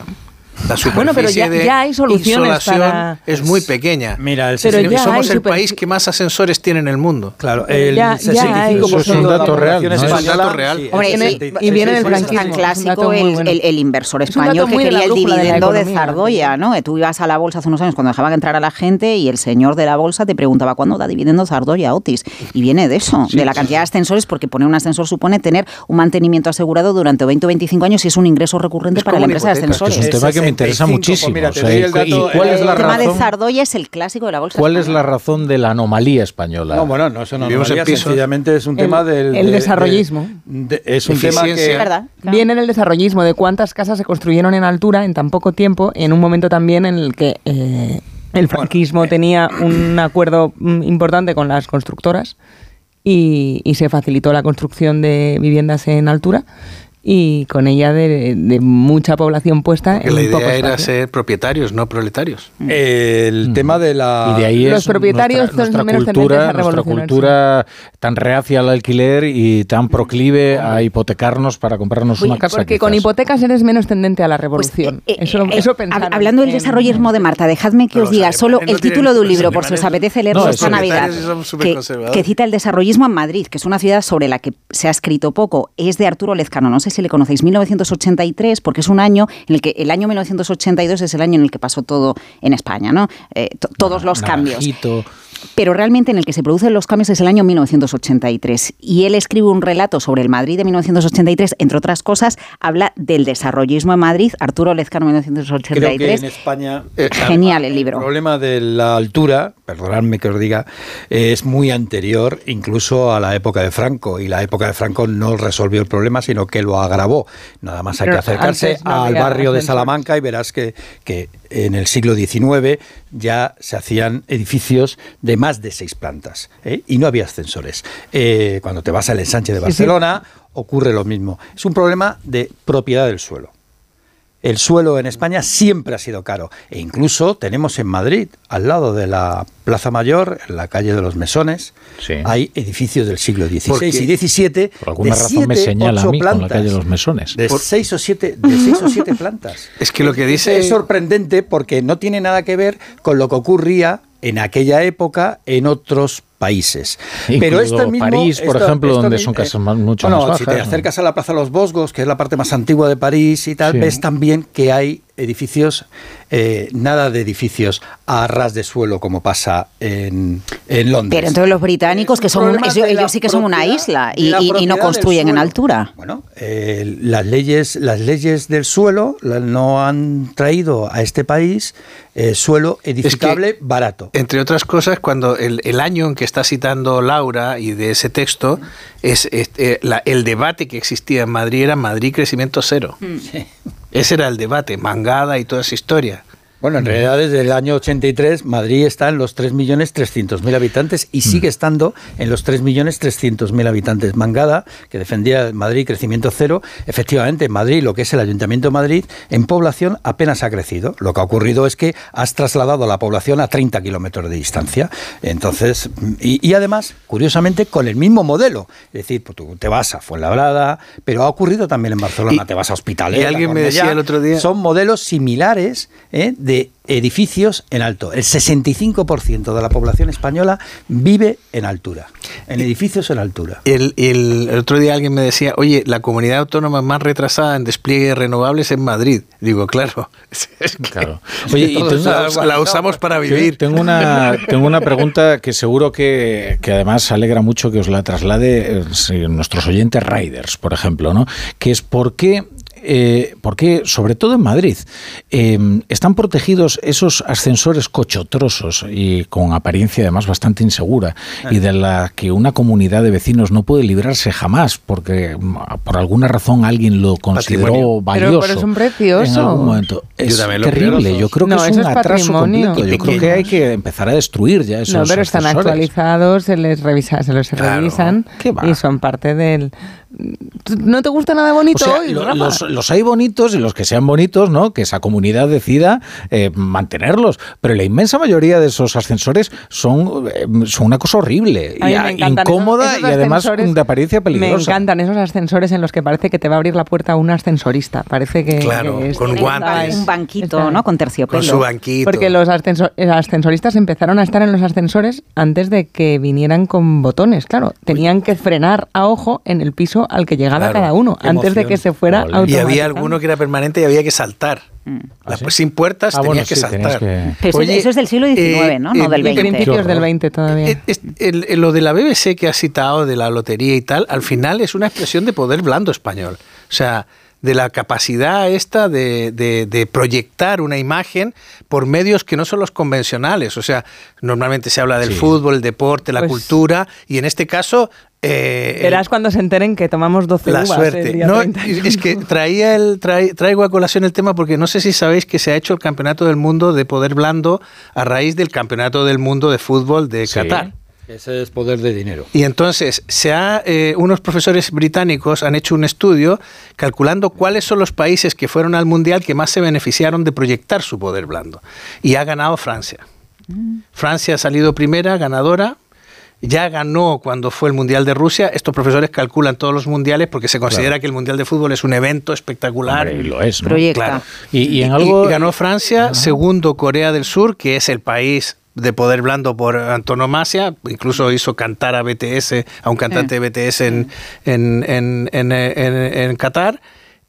F: La
E: Bueno, pero ya-
F: superficie de
E: ya hay soluciones
F: insolación
E: para-
F: es muy pequeña.
C: Mira, el
E: Pero
F: somos el país que más ascensores tiene en el mundo.
C: Claro,
E: el ya- ya hay-
C: 65%
B: Eso es un dato real,
C: población
B: ¿no?
C: es
B: Es un
C: española.
F: dato real.
C: Sí, el
D: Hombre, y-
C: 66,
E: y viene en el franquismo.
D: tan clásico el,
E: bueno.
D: el- el inversor español que quería el
E: de
D: dividendo de, Zardoya, ¿no? Que tú ibas a la bolsa hace unos años cuando dejaban entrar a la gente y el señor de la bolsa te preguntaba cuándo da dividendo Zardoya Otis. Y viene de eso, de la cantidad de ascensores, porque poner un ascensor supone tener un mantenimiento asegurado durante 20 o 25 años y es un ingreso recurrente para la empresa de ascensores.
B: Es un tema que me interesa
C: 65,
B: muchísimo.
C: mira, te
B: O sea,
C: doy
B: ¿y
C: el
B: cu-
C: dato,
B: ¿Y cuál
C: el-
B: es la
D: el tema de
B: razón?
D: Zardoya es el clásico de la bolsa
B: ¿Cuál es la razón de la anomalía española?
C: No, bueno, no, eso no
F: Vivimos en
C: anomalía,
F: pisos.
C: sencillamente es un
E: El-
C: tema del...
E: el
C: de-
E: desarrollismo.
C: de- es un tema que...
D: Es verdad. claro.
E: Viene en el desarrollismo de cuántas casas se construyeron en altura en tan poco tiempo, en un momento también en el que eh, el franquismo tenía un acuerdo mm, importante con las constructoras y, y se facilitó la construcción de viviendas en altura y con ella de, de mucha población puesta en
F: la
E: poco
F: idea era ser propietarios, no proletarios.
C: El tema de la...
B: Y de ahí
E: Los
B: es
E: propietarios
B: nuestra,
E: son
B: nuestra
E: menos tendentes
B: cultura,
E: a
B: nuestra cultura tan reacia al alquiler y tan proclive a hipotecarnos para comprarnos una casa.
E: Porque con hipotecas eres menos tendente a la revolución.
D: Pues, eh,
E: eso,
D: eh,
E: eso pensaron
D: Hablando del desarrollismo de Marta, dejadme que
F: Pero
D: os diga solo
F: no
D: el título de un libro, por si os apetece leerlo
B: No,
D: esta Navidad, que, que cita el desarrollismo en Madrid, que es una ciudad sobre la que se ha escrito poco. Es de Arturo Lezcano, no sé si le conocéis, 1983, porque es un año en el que el año 1982 es el año en el que pasó todo en España, ¿no? Eh, to- todos los cambios. Pero realmente en el que se producen los cambios es el año 1983. Y él escribe un relato sobre el Madrid de 1983, entre otras cosas, habla del desarrollismo en Madrid, Arturo Lezcano,
C: Creo que en
D: 1983.
C: España...
D: Genial el libro.
C: El problema de la altura, perdonadme que os diga, eh, es muy anterior incluso a la época de Franco. Y la época de Franco no resolvió el problema, sino que lo agravó. Nada más hay
E: Pero
C: que acercarse
E: no
C: al barrio de. Salamanca y verás que, que en el siglo XIX ya se hacían edificios de más de seis plantas ¿eh? y no había ascensores. Eh, cuando te vas al ensanche de. Barcelona ocurre lo mismo. Es un problema de propiedad del suelo. El suelo en España siempre ha sido caro. E incluso tenemos en Madrid, al lado de la Plaza Mayor, en la calle de los Mesones,
B: Sí.
C: hay edificios del siglo XVI
F: Porque-
C: y XVII.
B: Por alguna
C: de
B: razón me
C: siete,
B: señala a con la
C: plantas,
B: calle de los mesones.
C: De
F: Por-
C: seis o siete, de seis o siete plantas.
F: Es que lo que dice...
C: Es sorprendente porque no tiene nada que ver con lo que ocurría en aquella época en otros países. Pero
B: Incluso
C: esto mismo,
B: París, por
C: esto-
B: ejemplo,
C: esto
B: donde
C: mi-
B: son
C: eh,
B: casas más- mucho
C: bueno,
B: más
C: si
B: bajas,
C: te
B: ¿no?
C: acercas a la Plaza de los Bosgos, que es la parte más antigua de París y tal,
B: Sí.
C: ves también que hay edificios, eh, nada de edificios a ras de suelo como pasa en, en Londres.
D: Pero entonces los británicos, que son un- ellos, sí que son una isla y, no construyen en altura.
C: Bueno, eh, las leyes, las leyes del suelo no han traído a este país eh, suelo edificable barato.
F: Entre otras cosas, cuando el, el año en que está citando Laura y de ese texto, es, es, eh, la- el debate que existía en Madrid era Madrid crecimiento cero.
D: Mm.
F: Ese era el debate, mangada y toda esa historia.
C: Bueno, en realidad desde el año 83 Madrid está en los 3.300.000 habitantes y sigue estando en los 3.300.000 habitantes. Mangada, que defendía Madrid crecimiento cero, efectivamente en Madrid, lo que es el Ayuntamiento de Madrid, en población apenas ha crecido. Lo que ha ocurrido es que has trasladado a la población a 30 kilómetros de distancia. Entonces, y, y además, curiosamente, con el mismo modelo. Es decir, pues tú te vas a Fuenlabrada, pero ha ocurrido también en Barcelona,
F: Y-
C: te vas a Hospitalet.
F: y alguien me decía el otro día-
C: Son modelos similares ¿eh? de edificios en alto. El 65% de la población española vive en altura, en edificios en altura.
F: El, el- el otro día alguien me decía, oye, la comunidad autónoma más retrasada en despliegue de renovables es Madrid. Digo, claro. es que-
B: Claro. Oye, y tengo-
F: la, la usamos para vivir.
B: Tengo una, tengo una pregunta que seguro que, que además alegra mucho que os la traslade eh, nuestros oyentes riders, por ejemplo, ¿no? Que es por qué, eh, por qué, sobre todo en Madrid, eh, están protegidos esos ascensores cochotrosos y con apariencia además bastante insegura y de la que una comunidad de vecinos no puede librarse jamás porque mm, por alguna razón alguien lo consideró
E: Patrimonio.
B: valioso.
E: Pero-.
B: En algún momento.
E: Yo
B: Es terrible. Yo creo que
E: No,
B: es un
E: es
B: atraso
E: patrimonio.
B: completo. Yo creo que hay que empezar a destruir ya esos
E: No, pero están
B: ascensores.
E: actualizados, se les revisa, se los revisan y son parte del. ¿No te gusta nada bonito
B: O sea,
E: hoy,
B: lo-
E: Rafa?
B: los, los hay bonitos y los que sean bonitos, ¿no? Que esa comunidad decida eh, mantenerlos. Pero la inmensa mayoría de esos ascensores son, eh, son una cosa horrible, y,
E: me encantan
B: incómoda
E: esos- esos
B: y además de apariencia
E: Me
B: peligrosa.
E: encantan esos ascensores en los que parece que te va a abrir la puerta un ascensorista. Parece que.
F: Claro,
E: que es-
F: con guantes.
D: Un banquito, ¿no? Con terciopelo.
F: Con su banquito.
E: Porque los ascenso- eh, ascensoristas empezaron a estar en los ascensores antes de que vinieran con botones, claro. Tenían que frenar a ojo en el piso al que llegaba
F: Claro,
E: cada uno, antes de que se fuera
F: Y
E: automáticamente.
F: Había alguno que era permanente y había que saltar. La- pues sin puertas
B: Ah,
F: tenías
B: bueno,
F: que
B: sí, tenías
F: saltar.
B: que-
D: Pero eso- eso es del siglo XIX, ¿no? No del XX.
E: Principios del 20 todavía.
F: Eh, es- el- el- lo de la BBC que has citado, de la lotería y tal, al final es una expresión de poder blando español. O sea, de la capacidad esta de, de- de proyectar una imagen por medios que no son los convencionales. O sea, normalmente se habla del
B: Sí.
F: fútbol, el deporte, la
E: Pues-
F: cultura, y en este caso... eh, el-
E: Verás cuando se enteren que tomamos 12
F: la
E: uvas
F: suerte.
E: el día
F: No,
E: 31.
F: es que traía el, traigo a colación el tema porque no sé si sabéis que se ha hecho el Campeonato del Mundo de Poder Blando a raíz del Campeonato del Mundo de Fútbol de Qatar.
C: Ese es poder de dinero.
F: Y entonces, se ha, eh, unos profesores británicos han hecho un estudio calculando cuáles son los países que fueron al Mundial que más se beneficiaron de proyectar su poder blando. Y ha ganado Francia. Francia ha salido primera, ganadora. Ya ganó cuando fue el Mundial de Rusia. Estos profesores calculan todos los mundiales porque se considera
B: Claro.
F: que el Mundial de Fútbol es un evento espectacular.
B: Hombre, y lo es, ¿no?
D: Proyecta.
F: Claro.
B: Y, y en algo...
F: Y ganó Francia, segundo Corea del Sur, que es el país de poder blando por antonomasia, incluso hizo cantar a BTS, a un cantante de BTS en, en, en, en, en- en Qatar.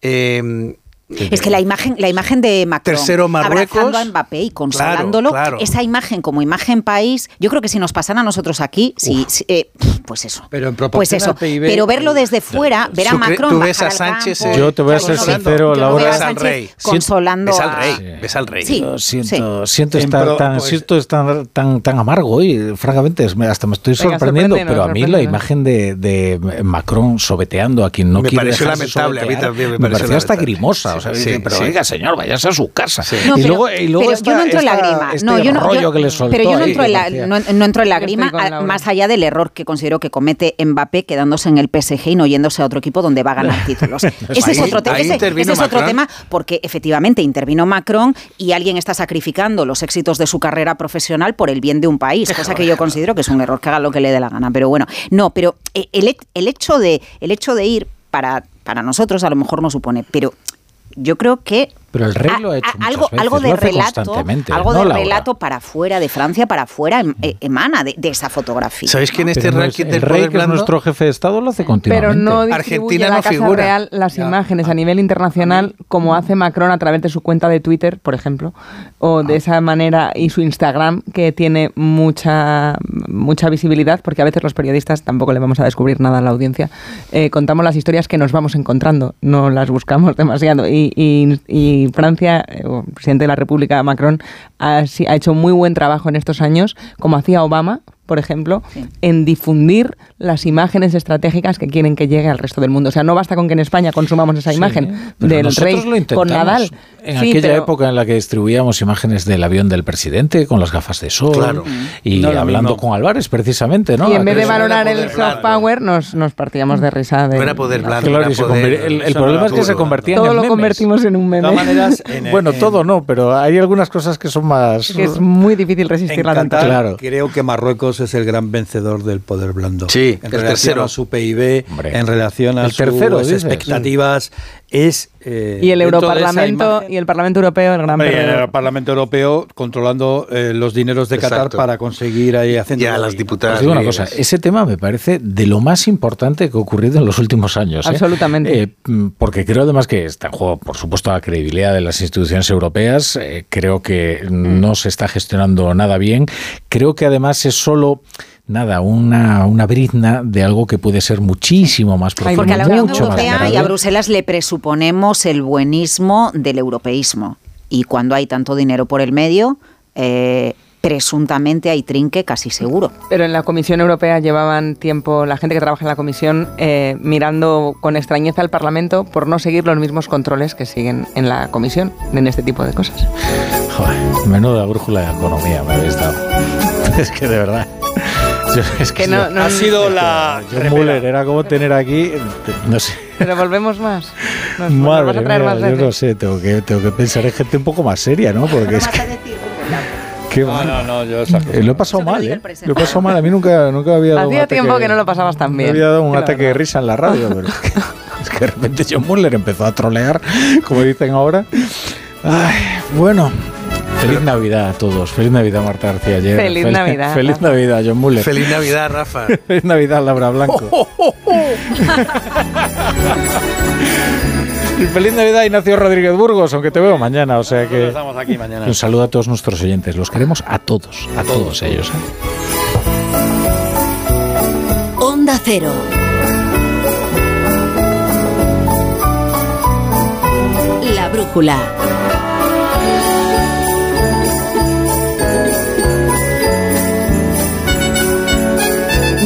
F: Eh,
D: Es que la imagen, la imagen de Macron
F: Tercero, Marruecos.
D: abrazando a Mbappé y consolándolo,
F: Claro, claro.
D: esa imagen como imagen país, yo creo que si nos pasan a nosotros aquí, sí, sí, eh, pues eso.
C: Pero en
D: Pues
C: proporción
D: eso.
C: al PIB,
D: Pero verlo desde fuera, ver a Macron
F: tú ves a Sánchez,
D: campo,
F: eh,
B: Yo te voy a ser sincero,
D: yo
B: Laura.
D: veo a
F: Ves al
D: Sánchez
F: rey.
D: Consolando
F: ves al rey, ves al rey.
D: Sí,
B: siento,
D: sí.
B: siento
C: En
B: estar
C: pro-
B: tan,
C: pues-
B: siento estar tan, tan amargo hoy, francamente, me- hasta me estoy sorprendiendo, pero a mí la imagen de, de Macron sobeteando a quien no
F: Me
B: quiere
F: pareció
B: dejarse
F: lamentable, a mí también me
B: me,
F: pareció
B: pareció hasta grimosa, o sea,
F: Sí,
B: dice, pero
F: sí.
B: oiga señor, váyase a su casa.
D: No,
B: y
D: pero-
B: luego, y luego
D: pero
B: esta-
D: yo no entro en la grima.
B: este
D: no, yo no,
B: rollo
D: yo-
B: que le soltó
D: pero yo no
B: ahí,
D: entro, en la,
B: parecía-
D: no, no entro en la
E: Yo estoy
D: grima, a- más allá del error que considero que comete Mbappé quedándose en el PSG y no yéndose a otro equipo donde va a ganar títulos. ese es otro, te- ese- es otro tema porque efectivamente intervino Macron y alguien está sacrificando los éxitos de su carrera profesional por el bien de un país, cosa que yo considero que es un error, que haga lo que le dé la gana. Pero bueno, no, pero eh, el, he- el hecho de, el hecho de ir para, para nosotros a lo mejor no supone, pero yo creo que
B: Pero el rey
D: a-
B: lo ha hecho
D: a-
B: muchas
D: algo,
B: veces,
D: algo de
B: lo hace
D: relato,
B: constantemente,
D: algo
B: ¿no,
D: de
B: Laura?
D: relato para afuera de Francia, para afuera em- eh, emana de, de esa fotografía.
F: ¿Sabéis que en este
B: Pero no es-
F: ranking
B: el
F: del
B: rey,
F: poder
B: que es
F: blando?
B: nuestro jefe de Estado, lo hace continuamente.
E: Pero no distribuye
F: Argentina
E: la
F: no
E: Casa
F: figura.
E: Real las imágenes a nivel internacional como hace Macron a través de su cuenta de Twitter, por ejemplo, o
F: Ah.
E: de esa manera y su Instagram que tiene mucha mucha visibilidad porque a veces los periodistas tampoco le vamos a descubrir nada a la audiencia. Eh, contamos las historias que nos vamos encontrando, no las buscamos demasiado. Y, y- y Francia, eh, el presidente de la República, Macron, ha, ha hecho muy buen trabajo en estos años, como hacía Obama, por ejemplo, en difundir las imágenes estratégicas que quieren que llegue al resto del mundo. O sea, no basta con que en España consumamos esa imagen
B: Pero
E: del rey
B: lo
E: con Nadal.
B: En
E: Sí,
B: aquella
E: pero-
B: época en la que distribuíamos imágenes del avión del presidente con las gafas de sol
F: Claro.
B: y
C: No lo
B: hablando con Álvarez precisamente, ¿no?
E: y en vez de valorar el soft power, nos, nos partíamos de risa. De,
F: No era poder blando,
B: Claro,
F: era poder-
B: el, el problema es que se
F: duro.
B: convertían
E: Todo
B: en
E: lo
B: memes.
E: convertimos en un meme.
C: De maneras, en-
B: Bueno,
C: en-
B: todo no, pero hay algunas cosas que son más...
E: que es muy difícil
C: En
E: resistir la
C: Qatar,
E: tentación.
B: Claro.
C: creo que Marruecos es el gran vencedor del poder blando.
F: Sí,
C: en
F: el
C: relación
F: tercero.
C: a su PIB,
B: Hombre.
C: en relación a
B: El tercero,
C: sus
B: dices.
C: expectativas, es eh,
E: Y el Europarlamento y el Parlamento Europeo, el gran
C: Hombre, el. Parlamento Europeo controlando eh, los dineros de Qatar para conseguir ahí haciendo
F: Ya las diputadas.
B: Os digo una cosa, ese tema me parece de lo más importante que ha ocurrido en los últimos años. ¿eh?
E: Absolutamente.
B: Eh, mm, porque creo además que está en juego, por supuesto, la credibilidad de las instituciones europeas. Eh, creo que no se está gestionando nada bien. Creo que además es solo... Nada, una, una brizna de algo que puede ser muchísimo más profundo.
D: Porque a la Unión Europea y a. Bruselas le presuponemos el buenismo del europeísmo. Y cuando hay tanto dinero por el medio, eh, presuntamente hay trinque casi seguro.
E: Pero en la Comisión Europea llevaban tiempo, la gente que trabaja en la Comisión, eh, mirando con extrañeza al Parlamento por no seguir los mismos controles que siguen en la Comisión en este tipo de cosas.
B: Joder, menuda brújula de economía me habéis dado. Es que de verdad. Yo- es
E: Que no- no-
C: ha sido la
B: John Muller era como tener aquí, no sé.
E: Pero volvemos más. Nos, nos
B: Madre
E: a traer
B: mía,
E: más
B: yo no sé, tengo que, tengo que pensar en gente un poco más seria, ¿no? Porque es que... Qué
C: No,
B: mal.
C: no, no, yo esas
B: Eh, lo he pasado mal, ¿eh? Lo he pasado mal. A mí nunca, nunca había dado un
E: Hacía tiempo que no lo pasabas tan bien.
B: había dado un
E: la
B: ataque de risa en la radio, pero es que, es que de repente John Muller empezó a trolear, como dicen ahora. Ay, bueno. Feliz Navidad a todos. Feliz Navidad, Marta García Ayer.
E: Feliz Navidad,
B: Feliz
E: Rafa.
B: Navidad, John Muller.
F: Feliz Navidad, Rafa.
B: Feliz Navidad, Laura Blanco. Y feliz Navidad, Ignacio Rodríguez Burgos, aunque te veo mañana, o sea que...
C: Estamos aquí mañana.
B: Un saludo a todos nuestros oyentes. Los queremos a todos, a todos ellos. ¿eh?
A: Onda Cero. La brújula.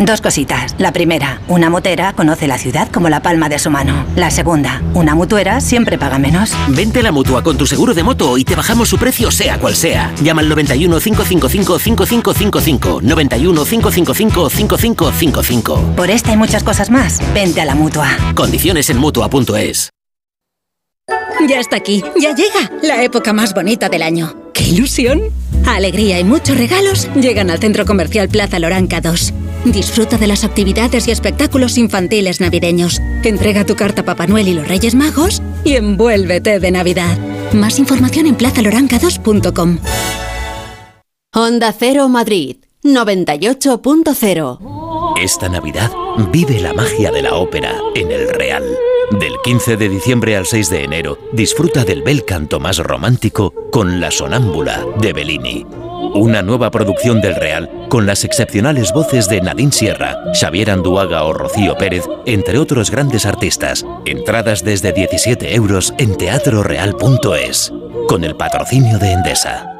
V: Dos cositas. La primera, una motera conoce la ciudad como la palma de su mano. La segunda, una mutuera siempre paga menos.
W: Vente a la mutua con tu seguro de moto y te bajamos su precio sea cual sea. Llama al 91 555 5555. 91 555 5555.
V: Por esta y muchas cosas más, vente a la mutua.
W: Condiciones en mutua.es.
X: Ya está aquí, ya llega la época más bonita del año. ¡Qué ilusión! Alegría y muchos regalos llegan al Centro Comercial Plaza Loranca 2. Disfruta de las actividades y espectáculos infantiles navideños. Entrega tu carta a Papá Noel y los Reyes Magos y envuélvete de Navidad. Más información en plazaloranca2.com.
A: Onda Cero Madrid. 98.0.
W: Esta Navidad vive la magia de la ópera en el Real. Del 15 de diciembre al 6 de enero, disfruta del bel canto más romántico con La Sonámbula de Bellini. Una nueva producción del Real con las excepcionales voces de Nadine Sierra, Xavier Anduaga o Rocío Pérez, entre otros grandes artistas. Entradas desde 17 euros en teatroreal.es. Con el patrocinio de Endesa.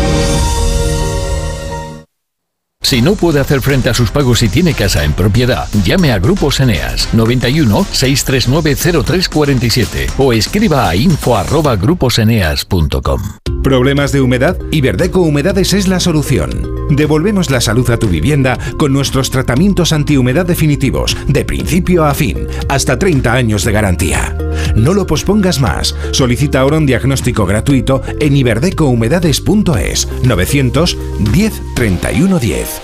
Y: Si no puede hacer frente a sus pagos y tiene casa en propiedad, llame a Grupos Eneas 91 639 0347 o escriba a info@gruposeneas.com.
S: ¿Problemas de humedad? Iberdeco Humedades es la solución. Devolvemos la salud a tu vivienda con nuestros tratamientos antihumedad definitivos, de principio a fin, hasta 30 años de garantía. No lo pospongas más. Solicita ahora un diagnóstico gratuito en iberdecohumedades.es 910 31 10.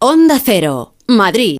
A: Onda Cero, Madrid.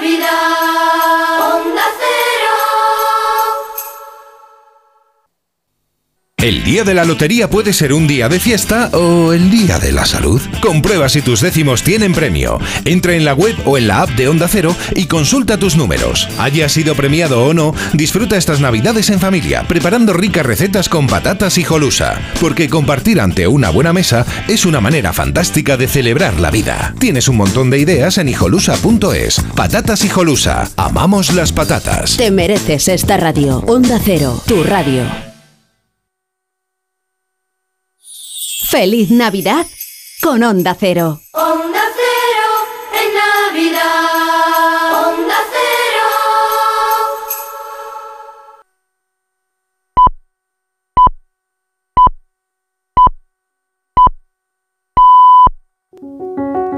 Z: Navidad.
S: El día de la lotería puede ser un día de fiesta o el día de la salud. Comprueba si tus décimos tienen premio. Entra en la web o en la app de Onda Cero y consulta tus números. Haya sido premiado o no, disfruta estas navidades en familia, preparando ricas recetas con patatas y jolusa. Porque compartir ante una buena mesa es una manera fantástica de celebrar la vida. Tienes un montón de ideas en hijolusa.es. Patatas y jolusa. Amamos las patatas.
A: Te mereces esta radio. Onda Cero, tu radio. Feliz Navidad con Onda Cero.
Z: Onda Cero en Navidad.